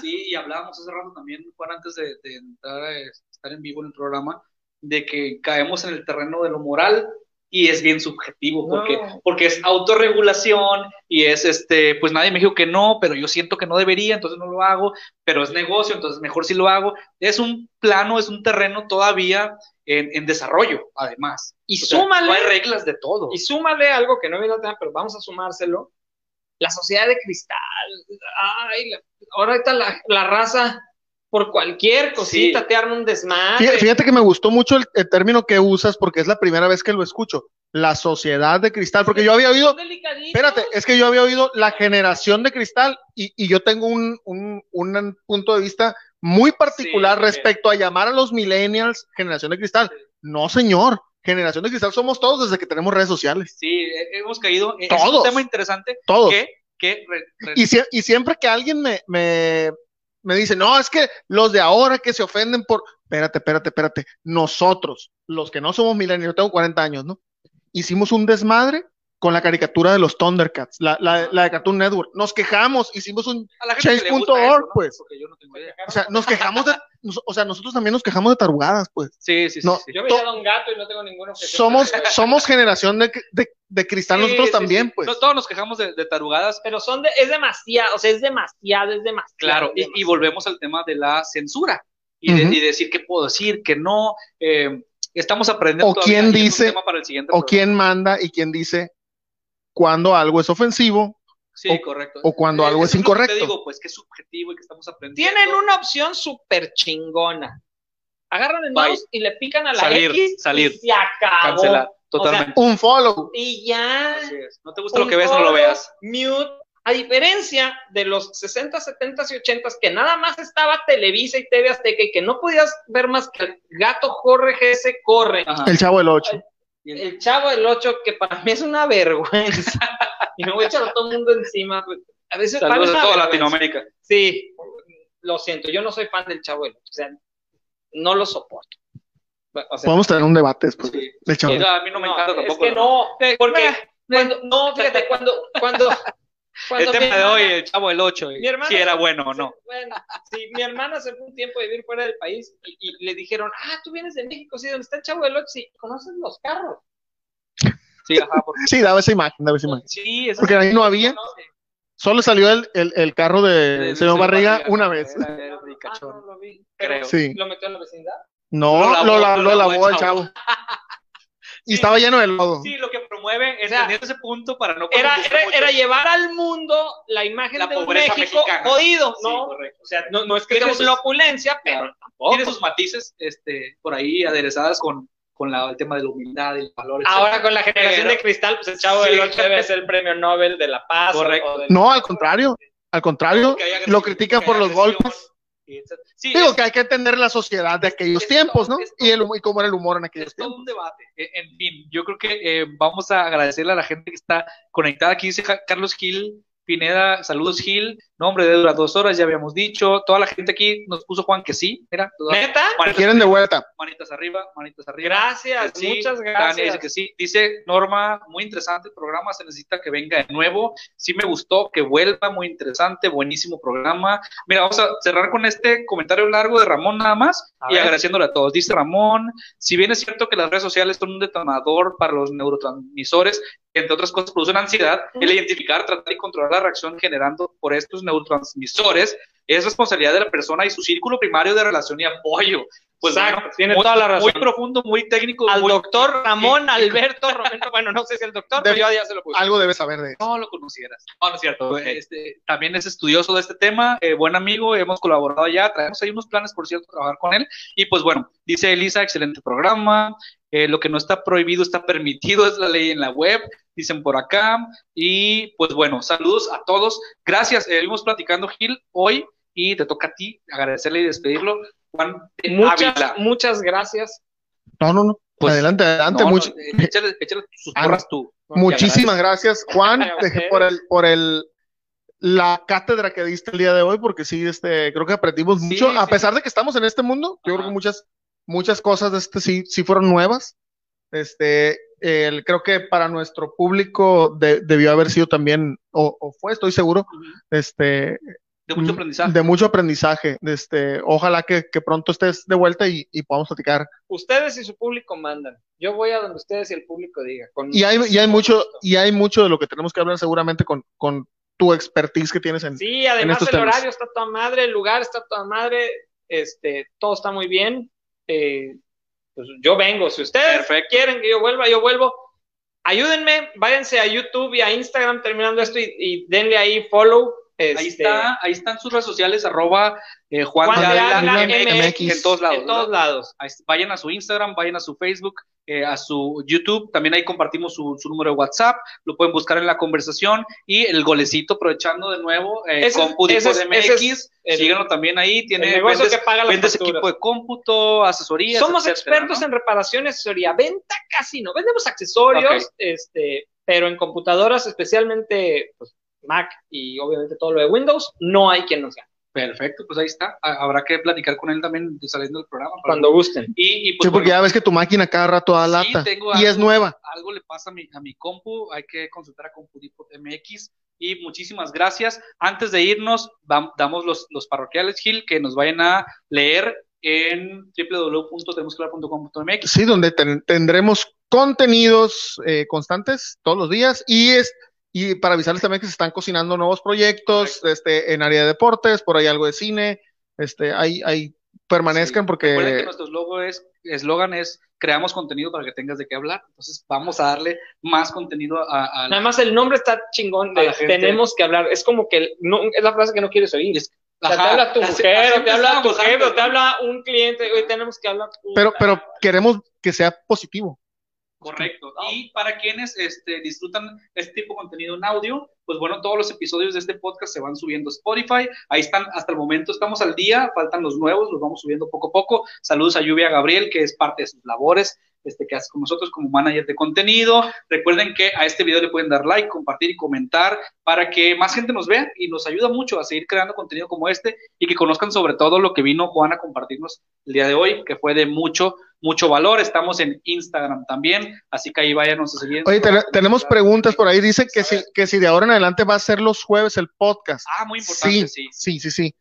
Sí, y hablábamos hace rato también, Juan, antes de, entrar a estar en vivo en el programa, de que caemos en el terreno de lo moral y es bien subjetivo porque, porque es autorregulación y es este, pues nadie me dijo que no, pero yo siento que no debería, entonces no lo hago, pero es negocio, entonces mejor si lo hago. Es un plano, es un terreno todavía en, desarrollo, además. Y súmale. no hay reglas de todo. Y súmale algo que no viene a pero vamos a sumárselo. La sociedad de cristal. Ay, ahorita la, la raza por cualquier cosita te arma un desmadre. Fíjate que me gustó mucho el, término que usas porque es la primera vez que lo escucho. La sociedad de cristal, porque yo había oído, espérate, es que yo había oído la generación de cristal y, y yo tengo un, un, un, punto de vista muy particular respecto a llamar a los millennials generación de cristal. No, señor, generación de cristal somos todos desde que tenemos redes sociales. Sí, hemos caído. Es un tema interesante. Todos. Que, y, y, siempre que alguien me, me, me dice, no, es que los de ahora que se ofenden por. Espérate, espérate, espérate. Nosotros, los que no somos millennials, yo tengo 40 años, ¿no? Hicimos un desmadre con la caricatura de los Thundercats, la, la, la de Cartoon Network. Nos quejamos, hicimos un change.org, ¿no? pues. Porque yo no tengo idea. O sea, nos quejamos de, nos- o sea, nosotros también nos quejamos de tarugadas, pues. Sí, sí, sí. No, sí. Yo veía a Don Gato y no tengo ninguno que Somos, [LAUGHS] somos generación de, de, de cristal Sí, nosotros sí, también, sí. pues. No, todos nos quejamos de, de tarugadas, Pero son de, es demasiado, o sea, es demasiado, es demasiado. claro, y, volvemos al tema de la censura y, y decir qué puedo decir, qué no. eh, estamos aprendiendo. O quién dice- tema para el siguiente O programa. quién manda y quién dice cuando algo es ofensivo Sí, o- correcto. o cuando algo es que incorrecto. Te digo, pues que es subjetivo y que estamos aprendiendo. Tienen una opción súper chingona. Agarran el Bye. mouse y le pican a la Salir, X salir. y se acabó. Cancelar, totalmente. Un follow. Y ya. Así es. No te gusta lo que ves, no lo follow, veas. Mute. A diferencia de los 60, 70 y 80 que nada más estaba Televisa y TV Azteca y que no podías ver más que el gato corre, GS corre. Ajá. El chavo del 8. El chavo del 8, que para mí es una vergüenza. [LAUGHS] y me voy a echar a todo el mundo encima. A veces Saludos es a toda vergüenza. Latinoamérica. Sí, lo siento, yo no soy fan del chavo del 8. O sea, no lo soporto. O sea, Podemos tener un debate después Sí. del chavo. A mí no me encanta es tampoco. que no, porque cuando, no, fíjate, cuando, cuando [LAUGHS] el tema de hermana- hoy, el chavo del 8, Mi hermana- si era bueno o no. Bueno, sí, mi hermana se fue un tiempo a vivir fuera del país y, y le dijeron, ah, tú vienes de México, sí, ¿dónde está el Chavo del 8? Sí, ¿conoces los carros? Sí, ajá, porque- Sí, daba esa imagen, daba esa imagen. sí, Porque ahí no había. Solo salió el, el, el carro de señor Barriga Barriga, una vez. Era el Ah, no lo vi. Creo. Sí. ¿Lo metió en la vecindad? No, Lo lavó, lo, lo lo lavó lavó el el chavo. chavo. [LAUGHS] Y Sí. estaba lleno de lodo. Sí, lo que promueve es O sea, teniendo ese punto para no Era, era, llevar al mundo la imagen La de un México mexicana. jodido, Sí, ¿no? correcto. O sea, no, no es que Tiene sus- la opulencia, pero tampoco. Tiene sus matices este, por ahí aderezadas con, con la- el tema de la humildad y el valor. Ahora con la generación Pero- de cristal, pues el Chavo Sí. del 8 debe ser el premio Nobel de la Paz. Correcto. o del- No, al contrario. Al contrario, lo critican por los golpes. Y etc. Sí, Digo es- que hay que entender la sociedad de aquellos es tiempos, ¿no? es. Y, el, y cómo era el humor en aquellos es todo tiempos. un debate. E- En fin, yo creo que eh, vamos a agradecerle a la gente que está conectada. Aquí dice Carlos Gil Pineda, saludos Gil. Nombre de dura dos horas, ya habíamos dicho. Toda la gente aquí nos puso Juan que sí. Mira, ¿Neta? manitas, Quieren de vuelta. manitas arriba, manitas arriba. Gracias, sí, muchas Tania gracias. dice que sí. Dice Norma, muy interesante el programa, se necesita que venga de nuevo. Sí me gustó, que vuelva, muy interesante, buenísimo programa. Mira, vamos a cerrar con este comentario largo de Ramón nada más A y ver. agradeciéndole a todos. Dice Ramón, si bien es cierto que las redes sociales son un detonador para los neurotransmisores, entre otras cosas producen ansiedad, el identificar, tratar y controlar la reacción generando por estos neurotransmisores es responsabilidad de la persona y su círculo primario de relación y apoyo. Pues Exacto, bueno, tiene muy- toda la razón. Muy profundo, muy técnico. Al muy- doctor Ramón Alberto [LAUGHS] Romero, bueno, no sé si el doctor, De- pero yo ya se lo puse. Algo debes saber de eso. No lo conocieras. No, no es cierto. Este, también es estudioso de este tema, eh, buen amigo, hemos colaborado ya, traemos ahí unos planes, por cierto, trabajar con él. Y pues bueno, dice Elisa, excelente programa. Eh, lo que no está prohibido está permitido, es la ley en la web, dicen por acá. Y pues bueno, saludos a todos. Gracias, eh, vimos platicando Gil hoy y te toca a ti agradecerle y despedirlo. Juan de Muchas, Ávila. muchas gracias. No, no, no. Pues, adelante, adelante. No, no, much- eh, échale, échale sus Ah, porras tú. muchísimas gracias, Juan, [LAUGHS] por el, por el la cátedra que diste el día de hoy, porque sí, este, creo que aprendimos Sí, mucho, a sí. pesar de que estamos en este mundo, yo Ajá. creo que muchas, muchas cosas de este sí, sí fueron nuevas. Este, creo que para nuestro público de- debió haber sido también, o, o fue, estoy seguro, este, De mucho aprendizaje. de mucho aprendizaje. Este, ojalá que, que pronto estés de vuelta y, y podamos platicar. Ustedes y su público mandan. Yo voy a donde ustedes y el público diga. Con Y hay, y hay mucho, gusto. y hay mucho de lo que tenemos que hablar seguramente con, con tu expertise que tienes en, Sí, además estos el temas. horario está toda madre, el lugar está toda madre, este, todo está muy bien. Eh, pues yo vengo, si ustedes Perfecto. quieren que yo vuelva, yo vuelvo. Ayúdenme, váyanse a YouTube y a Instagram terminando esto y, y denle ahí follow. Ahí este, está, ahí están sus redes sociales, arroba eh, Juan, Juan de de MX, MX, en todos lados. en todos lados. Vayan a su Instagram, vayan a su Facebook, eh, a su YouTube, también ahí compartimos su, su número de WhatsApp, lo pueden buscar en la conversación y el golecito aprovechando de nuevo, eh, Ese es- Compu ese Dijo es- MX, ese es el- síganlo también ahí, tiene el negocio vendes, que paga vendes equipo de cómputo, asesorías, Somos etcétera, expertos ¿no? en reparación y asesoría. Venta casi no. Vendemos accesorios, este, pero en computadoras, especialmente pues, Mac y obviamente todo lo de Windows, no hay quien nos gane. Perfecto, pues ahí está. Habrá que platicar con él también saliendo del programa. Cuando gusten. Y, pues, sí, porque ya ves que tu máquina cada rato da lata. y es nueva. Algo le pasa a mi, a mi compu, hay que consultar a CompuDipot.mx. Y muchísimas gracias. Antes de irnos, damos los, los parroquiales, Gil, que nos vayan a leer en www.tenemos.com.mx. Sí, donde tendremos contenidos eh, constantes todos los días y es y para avisarles también que se están cocinando nuevos proyectos este, en área de deportes, por ahí algo de cine, este, ahí, ahí permanezcan porque... Recuerden que nuestro eslogan es, eslogan es creamos contenido para que tengas de qué hablar, entonces vamos a darle más contenido a... Además el nombre está chingón de tenemos que hablar, es como que no, es la frase que no quieres oír. Es, te habla tu mujer, o te habla tu jefe, o te habla un cliente, hoy tenemos que hablar. Pero, pero queremos que sea positivo. Correcto. Y para quienes este, disfrutan este tipo de contenido en audio, pues bueno, todos los episodios de este podcast se van subiendo a Spotify. Ahí están, hasta el momento estamos al día, faltan los nuevos, los vamos subiendo poco a poco. Saludos a Lluvia Gabriel, que es parte de sus labores, este, que hace con nosotros como manager de contenido. Recuerden que a este video le pueden dar like, compartir y comentar para que más gente nos vea y nos ayuda mucho a seguir creando contenido como este y que conozcan sobre todo lo que vino Juan a compartirnos el día de hoy, que fue de mucho mucho valor. Estamos en Instagram también, así que ahí váyanos a seguir. Oye, tenemos preguntas por ahí. Dice que si, que si de ahora en adelante va a ser los jueves el podcast. Ah, muy importante, sí. Sí, sí, sí.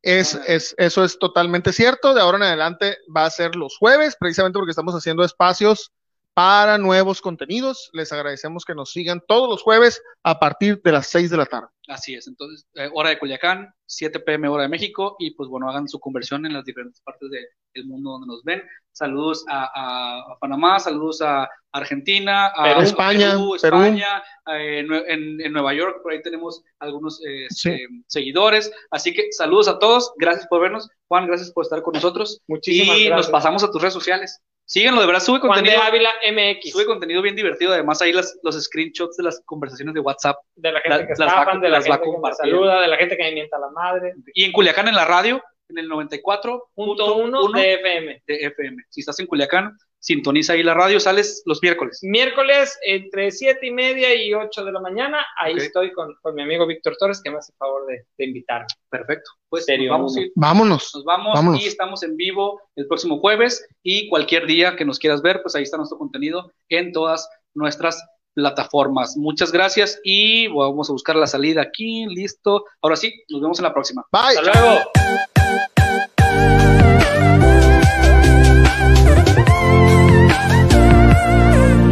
Es, es, eso es totalmente cierto. De ahora en adelante va a ser los jueves, precisamente porque estamos haciendo espacios para nuevos contenidos. Les agradecemos que nos sigan todos los jueves a partir de las 6 de la tarde. Así es, entonces, eh, hora de Culiacán, 7 pm hora de México, y pues bueno, hagan su conversión en las diferentes partes del mundo donde nos ven. Saludos a, Panamá, saludos a Argentina, a España, España eh, en, Nueva York, por ahí tenemos algunos este, seguidores. Así que saludos a todos, gracias por vernos. Juan, gracias por estar con nosotros. Muchísimas y nos pasamos a tus redes sociales. Síguenlo, de verdad, sube contenido. Juan de Ávila MX. Sube contenido bien divertido. Además, ahí las, los screenshots de las conversaciones de WhatsApp. De la gente que las estafan, de la gente que me saluda, de la gente que me mienta la madre. Y en Culiacán, en la radio, en el 94.1 de FM. De FM. Si estás en Culiacán, Sintoniza ahí la radio, sales los miércoles. Miércoles entre siete y media y 8 de la mañana. Ahí estoy con, mi amigo Víctor Torres, que me hace el favor de, invitarme. Perfecto. Pues nos vamos a ir. Vámonos. Nos vamos y estamos en vivo el próximo jueves. Y cualquier día que nos quieras ver, pues ahí está nuestro contenido en todas nuestras plataformas. Muchas gracias y vamos a buscar la salida aquí. Listo. Ahora sí, nos vemos en la próxima. Bye. Hasta luego. Thank